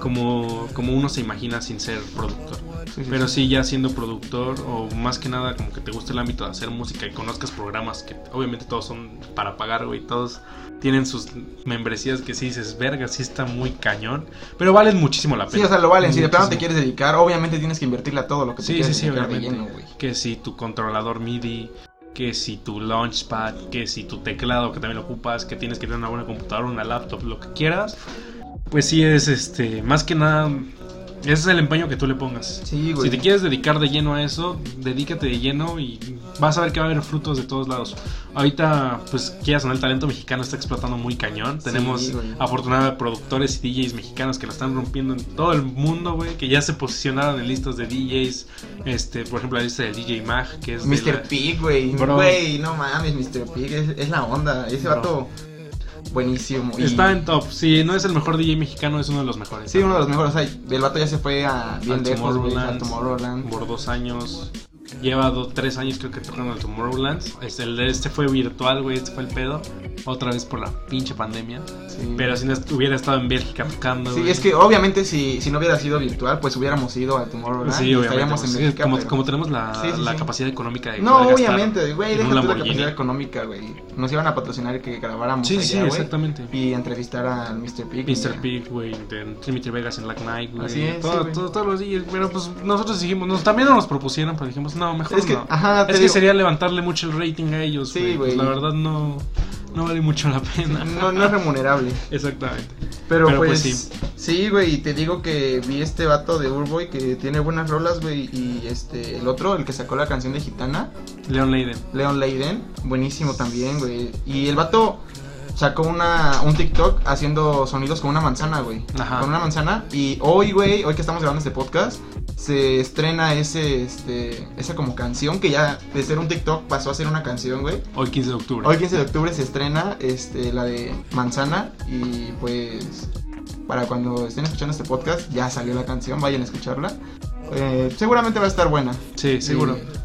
como, como uno se imagina sin ser productor. Sí, sí, Pero sí. sí, ya siendo productor o más que nada como que te guste el ámbito de hacer música y conozcas programas que obviamente todos son para pagar, güey. Todos tienen sus membresías que sí dices, verga, sí está muy cañón. Pero valen muchísimo la pena. Sí, o sea, lo valen. Si de plano te quieres dedicar, obviamente tienes que invertirle a todo lo que te Sí, sí, quieres sí, dedicar de obviamente. lleno, güey. que si tu controlador MIDI, que si tu launchpad, que si tu teclado que también lo ocupas, que tienes que tener una buena computadora, una laptop, lo que quieras. Pues sí es este, más que nada ese es el empeño que tú le pongas. Sí, güey. Si te quieres dedicar de lleno a eso, dedícate de lleno y vas a ver que va a haber frutos de todos lados. Ahorita, pues, quieras o no, el talento mexicano está explotando muy cañón. Sí, Tenemos güey. afortunadamente productores y DJs mexicanos que la están rompiendo en todo el mundo, güey, que ya se posicionaron en listas de DJs. Este, por ejemplo, la lista del DJ Mag, que es Mr. la- Pig, güey. Güey, no mames, Mr. Pig es, es la onda. Ese Bro. vato, buenísimo. y- Está en top. Si no es el mejor DJ mexicano, es uno de los mejores. Sí, uno de los mejores. O sea, el vato ya se fue a bien lejos, güey. A Tomorrowland. Tomorrowland. Por dos años. Lleva dos, tres años creo que tocando en Tomorrowland. Este, el este fue virtual, güey, este fue el pedo. Otra vez por la pinche pandemia. Sí. Pero si no hubiera estado en Bélgica tocando, Sí, güey. es que obviamente si, si no hubiera sido virtual, pues hubiéramos ido a Tomorrowland Sí, y obviamente. estaríamos en Bélgica. como, pero- como tenemos la, Sí, sí, la capacidad económica de No, obviamente, güey, deja la capacidad económica, güey. Nos iban a patrocinar que grabáramos Sí, allá, sí, güey, exactamente. Y entrevistar al Mr. Pig. Mr. Pig, güey, de Trinity Vegas en Black Knight, güey. Así es, Todo- todo- todos los días. Pero pues nosotros dijimos, nos, también no nos propusieron, pero dijimos, no, mejor Es que, no. ajá, te es que digo- sería levantarle mucho el rating a ellos, Sí, güey. Pues, la verdad no, no vale mucho la pena. No, no es remunerable. Exactamente. Pero, Pero, pues, pues, sí. sí, güey, y te digo que vi este vato de Urboy que tiene buenas rolas, güey, y este, el otro, el que sacó la canción de Gitana, Leon Leiden. Leon Leiden, buenísimo también, güey. Y el vato sacó una, un TikTok haciendo sonidos con una manzana, güey. Ajá. Con una manzana. Y hoy, güey, hoy que estamos grabando este podcast, se estrena ese, este, esa como canción que ya de ser un TikTok pasó a ser una canción, güey. Hoy 15 de octubre. Hoy 15 de octubre se estrena este, la de Manzana y pues para cuando estén escuchando este podcast ya salió la canción, vayan a escucharla. Eh, seguramente va a estar buena. Sí, seguro. Y,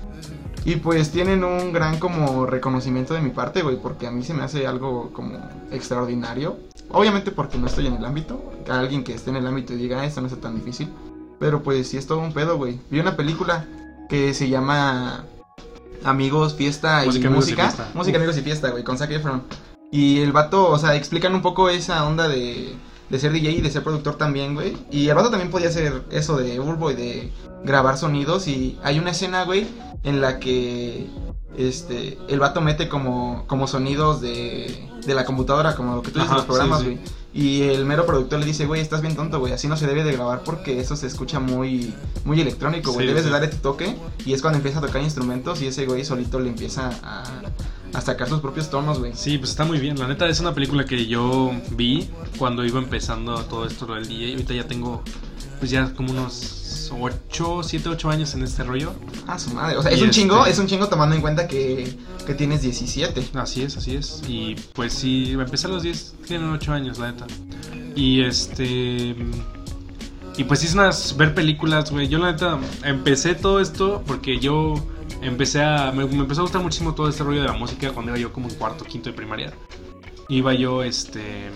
y, pues tienen un gran como reconocimiento de mi parte, güey, porque a mí se me hace algo como extraordinario. Obviamente porque no estoy en el ámbito. A alguien que esté en el ámbito y diga, "Ah, esto no es tan difícil. Pero pues sí es todo un pedo, güey. Vi una película que se llama Amigos, Fiesta y Música, y. Fiesta. Música, Amigos y Fiesta, güey, con Zac Efron. Y el vato, o sea, explican un poco esa onda de, de ser DJ y de ser productor también, güey. Y el vato también podía hacer eso de Urbo y de grabar sonidos. Y hay una escena, güey, en la que este el vato mete como, como sonidos de, de la computadora, como lo que tú dices, Ajá, los programas, sí, sí. güey. Y el mero productor le dice, güey, estás bien tonto, güey, así no se debe de grabar porque eso se escucha muy, muy electrónico, güey. Sí, Debes de darle tu toque. Y es cuando empieza a tocar instrumentos y ese güey solito le empieza a, a sacar sus propios tonos, güey. Sí, pues está muy bien. La neta es una película que yo vi cuando iba empezando todo esto lo del DJ. Ahorita ya tengo, pues ya como unos 8, 7, 8 años en este rollo. Ah, su madre. O sea, es un chingo, este- es un chingo tomando en cuenta que, que tienes 17. Así es, así es. Y pues sí, empecé a los 10, tienen 8 años, la neta. Y este. Y pues sí, es unas. ver películas, güey. Yo la neta empecé todo esto porque yo empecé a. Me, me empezó a gustar muchísimo todo este rollo de la música cuando iba yo como en cuarto, quinto de primaria. Iba yo, este.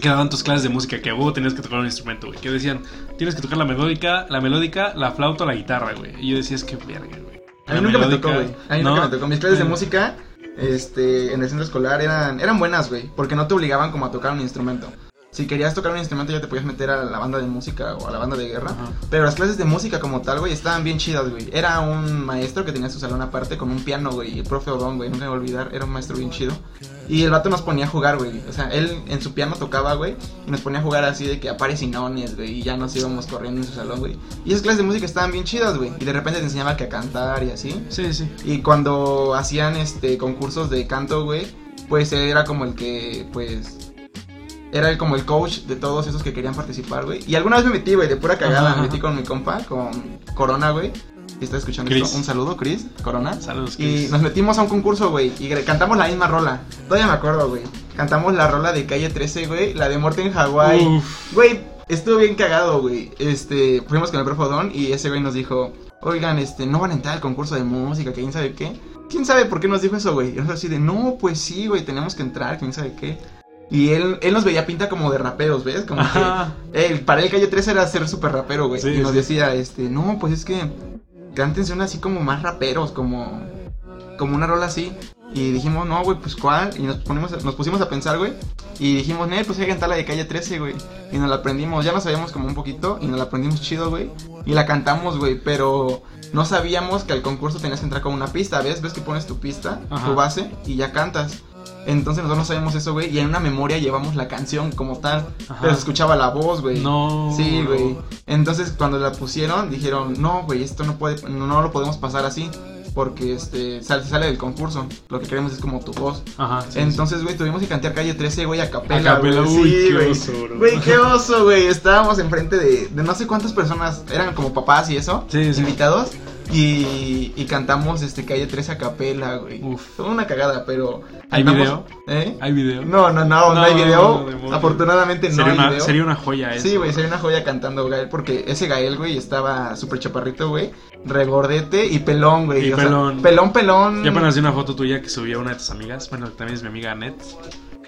Que daban tus clases de música que a huevo tenías que tocar un instrumento, güey. Que decían, tienes que tocar la melódica, la melódica, la flauta o la guitarra, güey. Y yo decía, es que verga, güey. A mí nunca me melódica- tocó, güey. A mí ¿No? nunca me tocó. Mis clases de música este, en el centro escolar eran, eran buenas, güey. Porque no te obligaban como a tocar un instrumento. Si querías tocar un instrumento ya te podías meter a la banda de música o a la banda de guerra. Ajá. Pero las clases de música como tal, güey, estaban bien chidas, güey. Era un maestro que tenía su salón aparte con un piano, güey. El profe Odón, güey, nunca me voy a olvidar. Era un maestro bien chido. Y el vato nos ponía a jugar, güey. O sea, él en su piano tocaba, güey. Y nos ponía a jugar así de que apare sinones, güey. Y ya nos íbamos corriendo en su salón, güey. Y esas clases de música estaban bien chidas, güey. Y de repente te enseñaba que a cantar y así. Sí, sí. Y cuando hacían este concursos de canto, güey, pues era como el que, pues, era el, como el coach de todos esos que querían participar, güey. Y alguna vez me metí, güey, de pura cagada, Ajá, me metí ajá. con mi compa, con Corona, güey. Si está escuchando Chris. esto, un saludo, Chris, Corona. Saludos, Y Chris. nos metimos a un concurso, güey, y cantamos la misma rola. Todavía me acuerdo, güey. Cantamos la rola de Calle 13, güey, la de Muerte en Hawái. Güey, estuvo bien cagado, güey. Este, fuimos con el profe Odón y ese güey nos dijo, oigan, este, no van a entrar al concurso de música, que quién sabe qué. ¿Quién sabe por qué nos dijo eso, güey? Y nosotros así de, no, pues sí, güey, tenemos que entrar, quién sabe qué. Y él, él nos veía pinta como de raperos, ¿ves? Como Ajá. que él, para él Calle 13 era ser súper rapero, güey. Sí, y nos decía, este, no, pues es que cántense una así como más raperos, como, como una rola así. Y dijimos, no, güey, pues cuál. Y nos, ponemos, nos pusimos a pensar, güey. Y dijimos, no, pues hay que cantar la de calle 13, güey. Y nos la aprendimos, ya la sabíamos como un poquito. Y nos la aprendimos chido, güey. Y la cantamos, güey. Pero no sabíamos que al concurso tenías que entrar con una pista, ¿ves? Ves que pones tu pista, Ajá. tu base, y ya cantas. Entonces nosotros no sabíamos eso, güey. Y en una memoria llevamos la canción como tal. Ajá. Pero se escuchaba la voz, güey. No. Sí, güey. Entonces cuando la pusieron, dijeron, no, güey, esto no puede, no, no lo podemos pasar así. Porque este sale, sale del concurso. Lo que queremos es como tu voz. Ajá. sí, Entonces, güey, tuvimos que cantar calle 13, güey, a capela. A capela, güey. uy, sí, qué güey. oso, bro. Güey, qué oso, güey. Estábamos enfrente de, de no sé cuántas personas, eran como papás y eso, Sí, sí. invitados. Y, y cantamos este calle 3 a capela, güey. Uf. Fue una cagada, pero. ¿Hay cantamos- video? ¿Eh? ¿Hay video? No, no, no, no, hay No, video. Afortunadamente no sería, hay una, video. sería una joya eso. Sí, güey, sería una joya cantando Gael, porque ese Gael, güey, estaba súper chaparrito, güey, regordete y pelón, güey. Y o sea, pelón. pelón, pelón. Yo apenas vi una foto tuya que subió una de tus amigas, bueno, también es mi amiga Annette,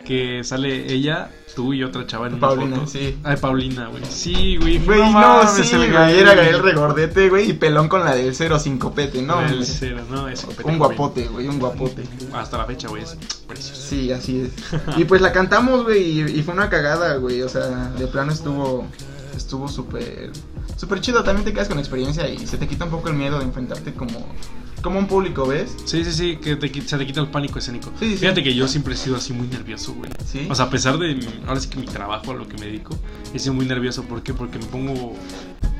que sale ella, tú y otra chava en una Paulina, foto. sí. Ay, Paulina, güey. Sí, güey. Güey, no, mames, sí, el güey, era Gael regordete, güey, y pelón con la del cero sin copete, ¿no? El cero, no, ese copete, Un guapote, güey, un guapote. Hasta la fecha, güey, es precioso. Sí, así es. Y pues la cantamos, güey, y, y fue una cagada, güey, o sea, de plano estuvo, estuvo súper, súper chido, también te quedas con experiencia y se te quita un poco el miedo de enfrentarte como, como un público, ¿ves? Sí, sí, sí, que te, se te quita el pánico escénico. Sí, sí. Fíjate que yo siempre he sido así muy nervioso, güey. Sí. O sea, a pesar de, ahora sí que mi trabajo, a lo que me dedico, he sido muy nervioso. ¿Por qué? Porque me pongo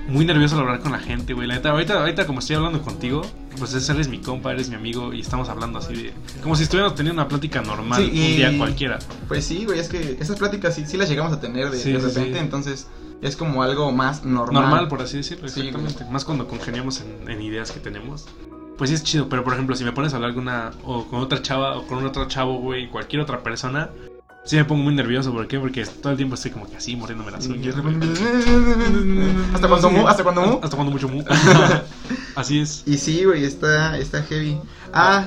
muy nervioso al hablar con la gente, güey. La neta, ahorita, ahorita como estoy hablando contigo, pues es- eres mi compa, eres mi amigo y estamos hablando así de... Como si estuviéramos teniendo una plática normal Sí, un día cualquiera. Pues sí, güey, es que esas pláticas sí, sí las llegamos a tener de, Sí, de sí, repente, sí. entonces es como algo más normal. Normal, por así decirlo, Sí, exactamente. Más cuando congeniamos en, en ideas que tenemos. Pues sí es chido, pero por ejemplo, si me pones a hablar con una, o con otra chava, o con otro chavo, güey, cualquier otra persona, sí me pongo muy nervioso. ¿Por qué? Porque todo el tiempo estoy como que así, mordiéndome las uñas. hasta cuando mu, hasta cuando mu. Hasta cuando mucho mu. así es. Y sí, güey, está, está heavy. Ah,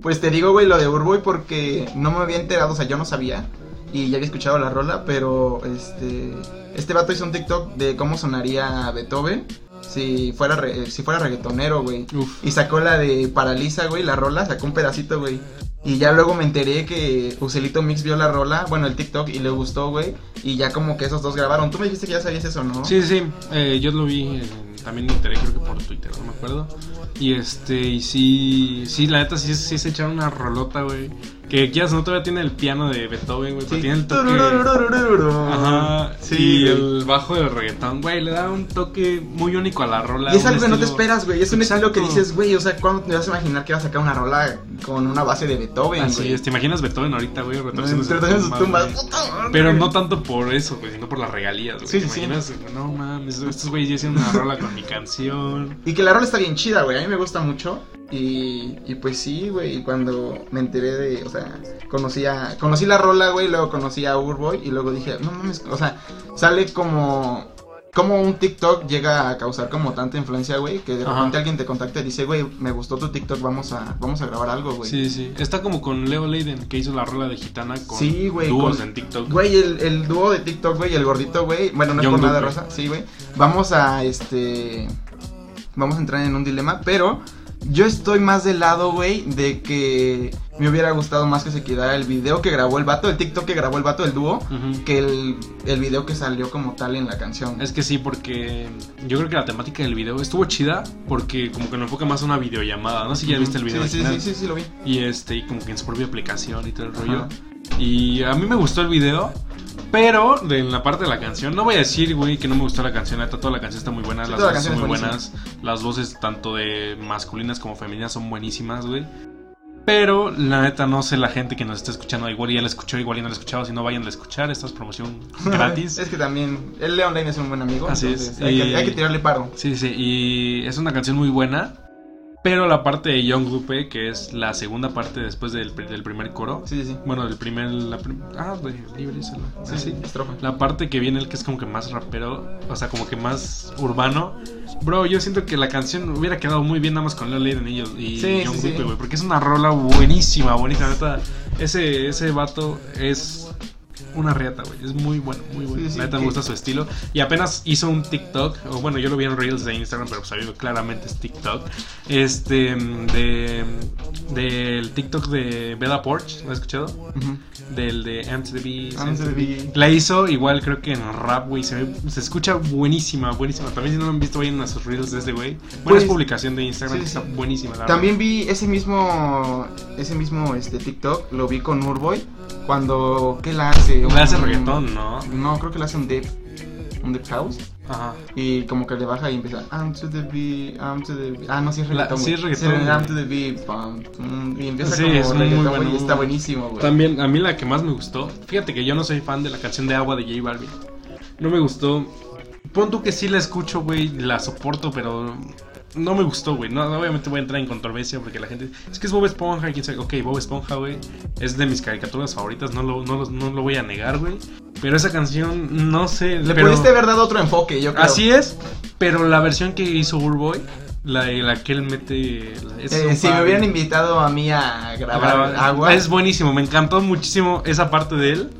pues te digo, güey, lo de Urboy porque no me había enterado, o sea, yo no sabía. Y ya había escuchado la rola, pero este. Este vato hizo un TikTok de cómo sonaría Beethoven si fuera, re- si fuera reggaetonero, güey. Y sacó la de Paraliza, güey, la rola, sacó un pedacito, güey. Y ya luego me enteré que Ucelito Mix vio la rola, bueno, el TikTok, y le gustó, güey. Y ya como que esos dos grabaron. Tú me dijiste que ya sabías eso, ¿no? Sí, sí, eh, yo lo vi, en- también me enteré, creo que por Twitter, no me acuerdo. Y este, y sí, sí, la neta, sí, sí se echaron una rolota, güey. Que quieras, no todavía tiene el piano de Beethoven, güey, pero tiene el toque. Ajá, Sí, y el bajo del reggaetón, güey, le da un toque muy único a la rola. Y es algo que no te esperas, güey. Es un estilo que dices, güey, o sea, ¿cuándo te vas a imaginar que vas a sacar una rola con una base de Beethoven, Así güey? es, ¿te imaginas Beethoven ahorita, güey? todas sus tumbas. Pero no tanto por eso, güey, sino por las regalías, güey. Sí, ¿Te sí, imaginas? No mames, estos güeyes ya hicieron una rola con mi canción. Y que la rola está bien chida, güey. A mí me gusta mucho. Y, y pues sí, güey. Y cuando me enteré de, o sea, conocí a, conocí la rola, güey. Luego conocí a Urboy. Y luego dije, no mames, o sea, sale como. Como un TikTok llega a causar como tanta influencia, güey, que de Ajá. repente alguien te contacta y dice, güey, me gustó tu TikTok, vamos a, vamos a grabar algo, güey. Sí, sí. Está como con Leo Leiden, que hizo la rola de Gitana con Sí, güey, dúos con- en TikTok. Güey, el, el dúo de TikTok, güey, el gordito, güey. Bueno, no es Young por nada, Rosa. Sí, güey. Vamos a, este... Vamos a entrar en un dilema, pero... Yo estoy más del lado, güey, de que me hubiera gustado más que se quedara el video que grabó el vato, el TikTok que grabó el vato, el dúo, que el, el video que salió como tal en la canción. Es que sí, porque yo creo que la temática del video estuvo chida porque como que nos enfoca más a una videollamada. No sé si ya viste el video Sí, sí, original. sí, sí, sí, lo vi. Y este, y como que en su propia aplicación y todo el rollo. Y a mí me gustó el video. Pero de en la parte de la canción, no voy a decir, güey, que no me gustó la canción. La neta, toda la canción está muy buena. Sí, las la voces son muy buenas. Las voces, tanto de masculinas como femeninas, son buenísimas, güey. Pero la neta, no sé la gente que nos está escuchando. Igual ya la escuchó, igual ya no la escuchado. Si no, vayan a escuchar. Esta es promoción gratis. es que también, el Leon Lane es un buen amigo. Así es, Hay, y- que, hay que tirarle paro. Sí, sí, y es una canción muy buena. Pero la parte de Young Lupe, que es la segunda parte después del, del primer coro. Sí, sí, sí. Bueno, del primer. La prim- ah, de Libre Sí, Sí, sí. estrofa. La parte que viene, el que es como que más rapero, o sea, como que más urbano. Bro, yo siento que la canción hubiera quedado muy bien nada más con Leo Leiden y, y Sí, Young. Lupe, güey. Porque es una rola buenísima, buenísima. Ese, ese vato es una reata, güey. Es muy bueno, muy bueno. Sí, sí, la neta me gusta su estilo. Y apenas hizo un TikTok, o bueno, yo lo vi en Reels de Instagram, pero pues claramente es TikTok. Este, de. Del TikTok de Bella Porch, ¿lo has escuchado? Ujú. Del de MTV. Biggie. La hizo igual creo que en rap, güey. Se, se escucha buenísima, buenísima. También si no lo han visto, vayan a sus reels de este güey. Buena Pues, publicación de Instagram, que está buenísima. la También vi ese mismo ese mismo este TikTok, lo vi con Urboy cuando ¿qué la hace? Le hace reggaetón, ¿no? No, creo que le hace un deep un deep house Ajá. y como que le baja y empieza I'm to the beat, I'm to the beat. Ah, no, sí es La- reggaetón. sí es reggaetón, I'm to the beat, y empieza Sí, como es muy bueno. y está buenísimo, güey. También, a mí la que más me gustó. Fíjate que yo no soy fan de la canción de Agua de J Balvin. No me gustó. Pon tú que sí la escucho, güey. La soporto, pero no me gustó, güey. No, obviamente voy a entrar en controversia porque la gente. Es que es Bob Esponja, quién sabe. Ok, Bob Esponja, güey. Es de mis caricaturas favoritas, no lo, no, lo- no lo voy a negar, güey. Pero esa canción, no sé. Le pero- pudiste haber dado otro enfoque, yo creo. Así es, pero la versión que hizo Burboy, la, la que él mete. Eh, si me hubieran invitado a mí a grabar Graba- agua. Es buenísimo, me encantó muchísimo esa parte de él.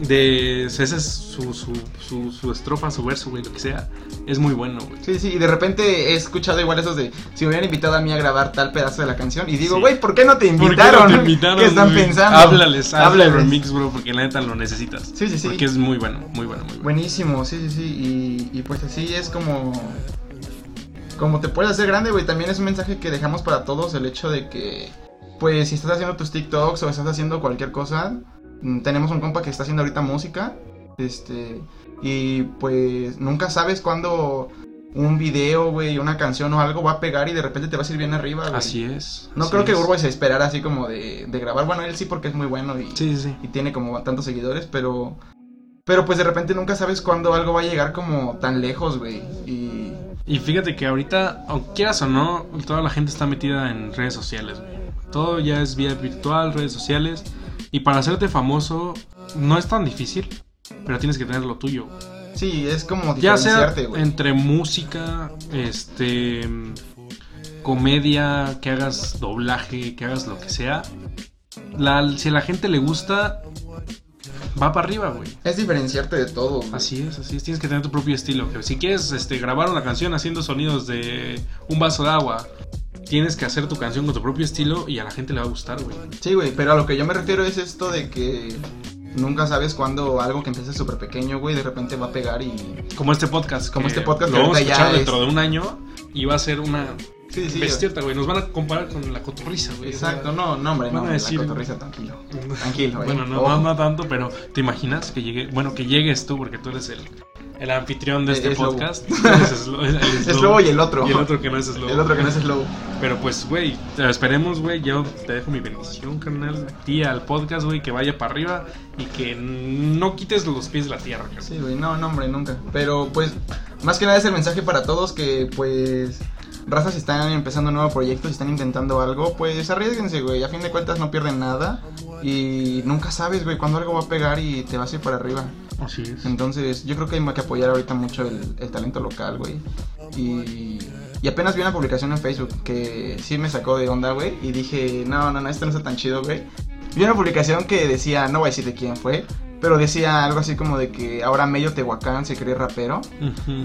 De. Esa es su, su, su, su estrofa, su verso, güey, lo que sea. Es muy bueno, güey. Sí, sí, y de repente he escuchado igual esos de si me hubieran invitado a mí a grabar tal pedazo de la canción y digo, Sí. güey, ¿por qué no te ¿Por qué invitaron? no te invitaron, ¿Qué están güey? pensando? Háblales, Háblales. remix, bro, porque la neta lo necesitas. Sí, sí, sí. Porque es muy bueno, muy bueno, muy bueno. Buenísimo, sí, sí, sí. Y, y pues así es como. Como te puedes hacer grande, güey. También es un mensaje que dejamos para todos: el hecho de que, pues, si estás haciendo tus TikToks o estás haciendo cualquier cosa, tenemos un compa que está haciendo ahorita música. Este. Y pues, nunca sabes cuándo un video, güey, una canción o algo va a pegar y de repente te vas a ir bien arriba, güey. Así es. No así creo que. Urbo se esperara así como de, de grabar. Bueno, él sí porque es muy bueno y, Sí, sí, sí. y tiene como tantos seguidores, pero pero pues de repente nunca sabes cuándo algo va a llegar como tan lejos, güey. Y Y fíjate que ahorita, aunque quieras o no, toda la gente está metida en redes sociales, güey. Todo ya es vía virtual, redes sociales. Y para hacerte famoso no es tan difícil, pero tienes que tener lo tuyo. sí, es como Ya sea entre música, este comedia, que hagas doblaje, que hagas lo que sea. La, si a la gente le gusta, va para arriba, güey. Es diferenciarte de todo. güey. Así es, así es, tienes que tener tu propio estilo. Si quieres este, grabar una canción haciendo sonidos de un vaso de agua, tienes que hacer tu canción con tu propio estilo y a la gente le va a gustar, güey. Sí, güey, pero a lo que yo me refiero es esto de que nunca sabes cuándo algo que empieza súper pequeño, güey, de repente va a pegar y... Como este podcast. Como este podcast lo que vamos a escuchar dentro de un año y va a ser una Sí, sí. bestiota, güey. Nos van a comparar con la cotorriza, güey. Exacto, no, no, hombre, no, a la decir- cotorriza, tranquilo. Tranquilo, güey. Bueno, no, Ojo. no, tanto, pero ¿te imaginas que llegue, bueno, que llegues tú porque tú eres el, el anfitrión de Eh, este es podcast? Es Slobo. lobo y el otro. Y el otro que no es slow. El otro que no es slow. Pero pues, güey, esperemos, güey. Yo te dejo mi bendición, carnal. A al podcast, güey, que vaya para arriba y que no quites los pies de la tierra, carnal. Sí, güey, no, no, hombre, nunca. Pero pues, más que nada es el mensaje para todos que, pues, razas si están empezando un nuevo proyecto, si están intentando algo, pues arriesguense, güey. A fin de cuentas no pierden nada. Y nunca sabes, güey, cuándo algo va a pegar y te vas a ir para arriba. Así es. Entonces, yo creo que hay que apoyar ahorita mucho el, el talento local, güey. Y, y apenas vi una publicación en Facebook que sí me sacó de onda, güey. Y dije, no, no, no, esto no está tan chido, güey. Vi una publicación que decía, no voy a decir de quién fue, pero decía algo así como de que ahora Mello Tehuacán se cree rapero.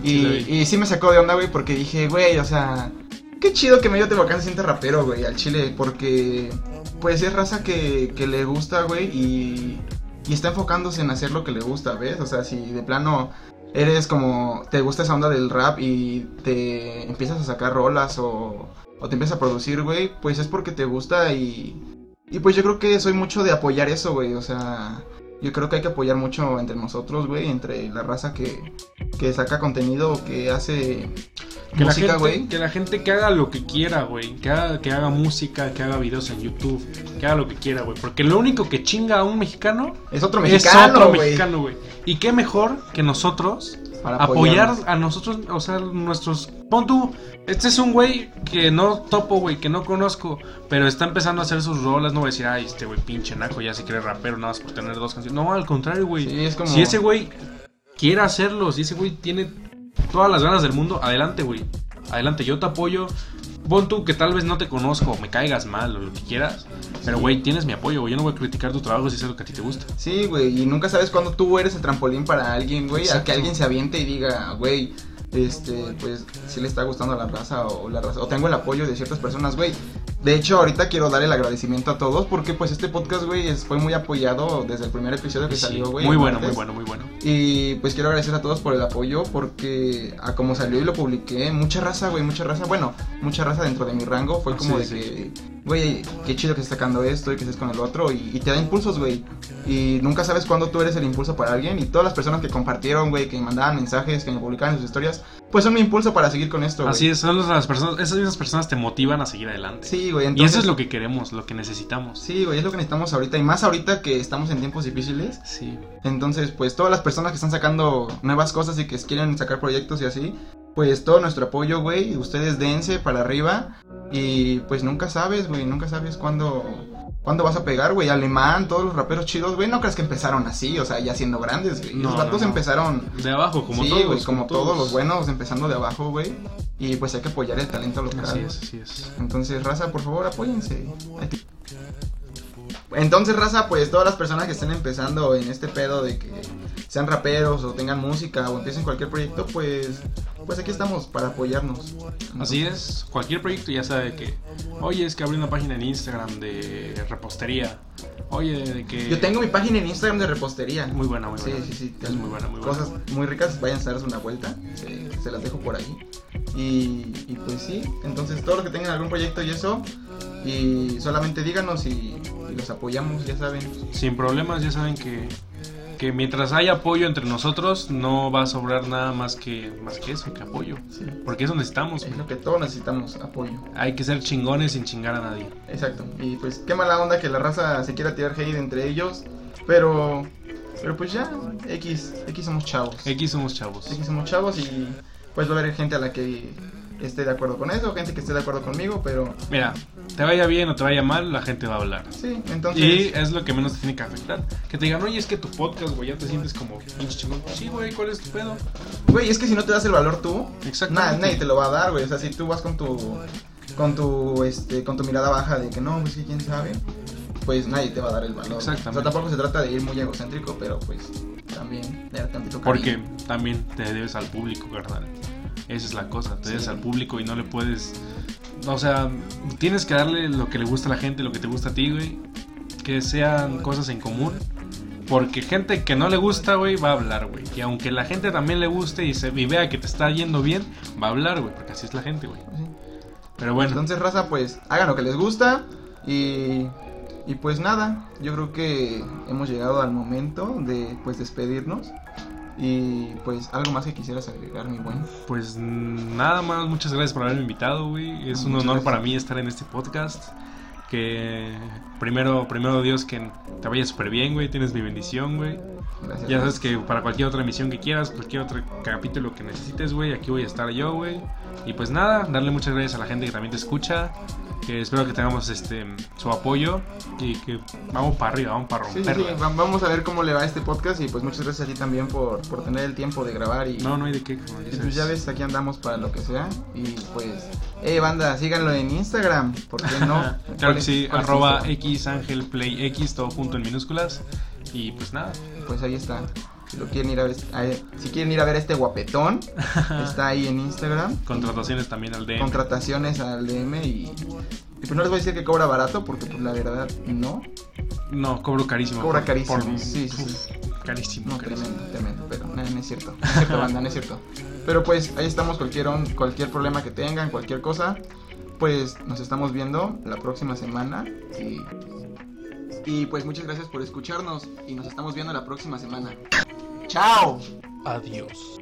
Y, sí, y me sacó de onda, güey, porque dije, güey, o sea, qué chido que Mello Tehuacán se siente rapero, güey, al chile, porque pues es raza que, que le gusta, güey, y, y está enfocándose en hacer lo que le gusta, ¿ves? O sea, si de plano eres como, te gusta esa onda del rap y te empiezas a sacar rolas o, o te empiezas a producir, güey, pues es porque te gusta y, y pues yo creo que soy mucho de apoyar eso, güey, o sea... Yo creo que hay que apoyar mucho entre nosotros, güey, entre la raza que, que saca contenido, que hace Que la, música, gente, güey. que la gente que haga lo que quiera, güey. Que haga, que haga música, que haga videos en YouTube. Que haga lo que quiera, güey. Porque lo único que chinga a un mexicano Es otro es mexicano, otro güey. mexicano, güey. Y qué mejor que nosotros Para apoyar a nosotros, o sea, nuestros... Pon tú, este es un güey que no topo, güey, que no conozco, pero está empezando a hacer sus rolas, no voy a decir, ay, este güey pinche naco, ya se cree rapero nada más por tener dos canciones. No, al contrario, güey. Sí, es como... Si ese güey quiere hacerlo, si ese güey tiene todas las ganas del mundo, adelante, güey. Adelante, yo te apoyo. Pon tú que tal vez no te conozco, me caigas mal o lo que quieras. Pero, güey, tienes mi apoyo, güey. Yo no voy a criticar tu trabajo si es algo que a ti te gusta. Sí, güey, y nunca sabes cuándo tú eres el trampolín para alguien, güey, a que alguien se aviente y diga, güey, este, pues, si le está gustando a la raza o la raza, o tengo el apoyo de ciertas personas, güey. De hecho, ahorita quiero dar el agradecimiento a todos porque, pues, este podcast, güey, fue muy apoyado desde el primer episodio que Sí, salió, güey. muy bueno, muy bueno, muy bueno. Y pues quiero agradecer a todos por el apoyo porque a como salió y lo publiqué, mucha raza, güey, mucha raza, bueno, mucha raza dentro de mi rango fue como sí, de sí. que, güey, qué chido que estés sacando esto y que estés con el otro y, y te da impulsos, güey. Y nunca sabes cuándo tú eres el impulso para alguien y todas las personas que compartieron, güey, que me mandaban mensajes, que me publicaban sus historias, pues son mi impulso para seguir con esto, güey. Así es, son las personas, esas mismas personas te motivan a seguir adelante. Sí, güey, y entonces... eso es lo que queremos, lo que necesitamos. Sí, güey, es lo que necesitamos ahorita y más ahorita que estamos en tiempos difíciles. Sí. Entonces, pues todas las personas que están sacando nuevas cosas y que quieren sacar proyectos y así, pues todo nuestro apoyo, güey. Ustedes dense para arriba. Y pues nunca sabes, güey, nunca sabes cuándo, cuándo vas a pegar, güey. Alemán, todos los raperos chidos, güey, no crees que empezaron así, o sea, ya siendo grandes, güey. No, los vatos no, no. empezaron... De abajo, como sí, todos. güey, como, todos los buenos, empezando de abajo, güey. Y pues hay que apoyar el talento local. Así es, así es. Entonces, raza, por favor, apóyense. Entonces, raza, pues todas las personas que estén empezando en este pedo de que sean raperos o tengan música o empiecen cualquier proyecto, pues pues aquí estamos para apoyarnos. Así es, cualquier proyecto ya sabe que, oye, es que abrí una página en Instagram de repostería. Oye, de que... Yo tengo mi página en Instagram de repostería. Muy buena, muy Sí, buena. sí, sí. Es muy buena, muy buena. Cosas muy ricas, vayan a darse una vuelta. Se, se las dejo por ahí. Y, y pues sí, entonces todos los que tengan algún proyecto y eso, y solamente díganos y, y los apoyamos, ya saben. Sin problemas, ya saben que, que mientras haya apoyo entre nosotros, no va a sobrar nada más que, más que eso, que apoyo. Sí. Porque eso necesitamos, Es güey. lo que todos necesitamos, apoyo. Hay que ser chingones sin chingar a nadie. Exacto. Y pues qué mala onda que la raza se quiera tirar hate entre ellos. Pero, pero pues ya, X, X somos chavos. X somos chavos. X somos chavos y pues va a haber gente a la que esté de acuerdo con eso, gente que esté de acuerdo conmigo, pero Mira, te vaya bien o te vaya mal, la gente va a hablar. sí, entonces... Y es lo que menos te tiene que afectar. Que te digan, oye, es que tu podcast, güey, ya te sientes como pinche chingón. Sí, güey, ¿cuál es tu pedo? Güey, es que si no te das el valor tú, Exactamente. na- nadie te lo va a dar, güey. O sea, si tú vas con tu con tu este con tu mirada baja de que no, pues que quién sabe, pues nadie te va a dar el valor. Exactamente. O sea, tampoco se trata de ir muy egocéntrico, pero pues también de dar tantito Porque también te debes al público, carnal. Esa es la cosa, te debes Sí. al público y no le puedes... O sea, tienes que darle lo que le gusta a la gente, lo que te gusta a ti, güey. Que sean cosas en común. Porque gente que no le gusta, güey, va a hablar, güey. Y aunque la gente también le guste y, se, y vea que te está yendo bien, va a hablar, güey. Porque así es la gente, güey. Sí. Pero bueno, Entonces, raza, pues hagan lo que les gusta y y pues nada, yo creo que hemos llegado al momento de pues despedirnos y pues algo más que quisieras agregar, mi buen. pues nada más, muchas gracias por haberme invitado, güey. Es un honor gracias. para mí estar en este podcast. Que primero, primero Dios que te vaya súper bien, güey. Tienes mi bendición, güey. Gracias. Ya sabes que para cualquier otra emisión que quieras, cualquier otro capítulo que necesites, güey, aquí voy a estar yo, güey. Y pues nada, darle muchas gracias a la gente que también te escucha. Que espero que tengamos este su apoyo y que vamos para arriba, vamos para Sí, sí, sí, va- vamos a ver cómo le va a este podcast y pues muchas gracias a ti también por, por tener el tiempo de grabar y, No, no hay de qué. como y pues ya ves, aquí andamos para lo que sea y pues, eh banda, síganlo en Instagram, ¿por qué no? claro ¿Cuál que sí, arroba Instagram? X Ángel Play X, todo junto en minúsculas. Y pues nada, Pues ahí está. Si lo quieren ir a ver, a- si quieren ir a ver a este guapetón, está ahí en Instagram. contrataciones también al DM. Contrataciones al DM y, y pues no les voy a decir que cobra barato porque pues la verdad no. No, cobro carísimo. Cobra carísimo, por- sí, sí, uf, Carísimo, No, carísimo. tremendo, tremendo, pero no, no es cierto. No es cierto, banda, no es cierto. Pero pues ahí estamos, cualquier, cualquier problema que tengan, cualquier cosa, pues nos estamos viendo la próxima semana. Y, y pues muchas gracias por escucharnos y nos estamos viendo la próxima semana. ¡Chao! Adiós.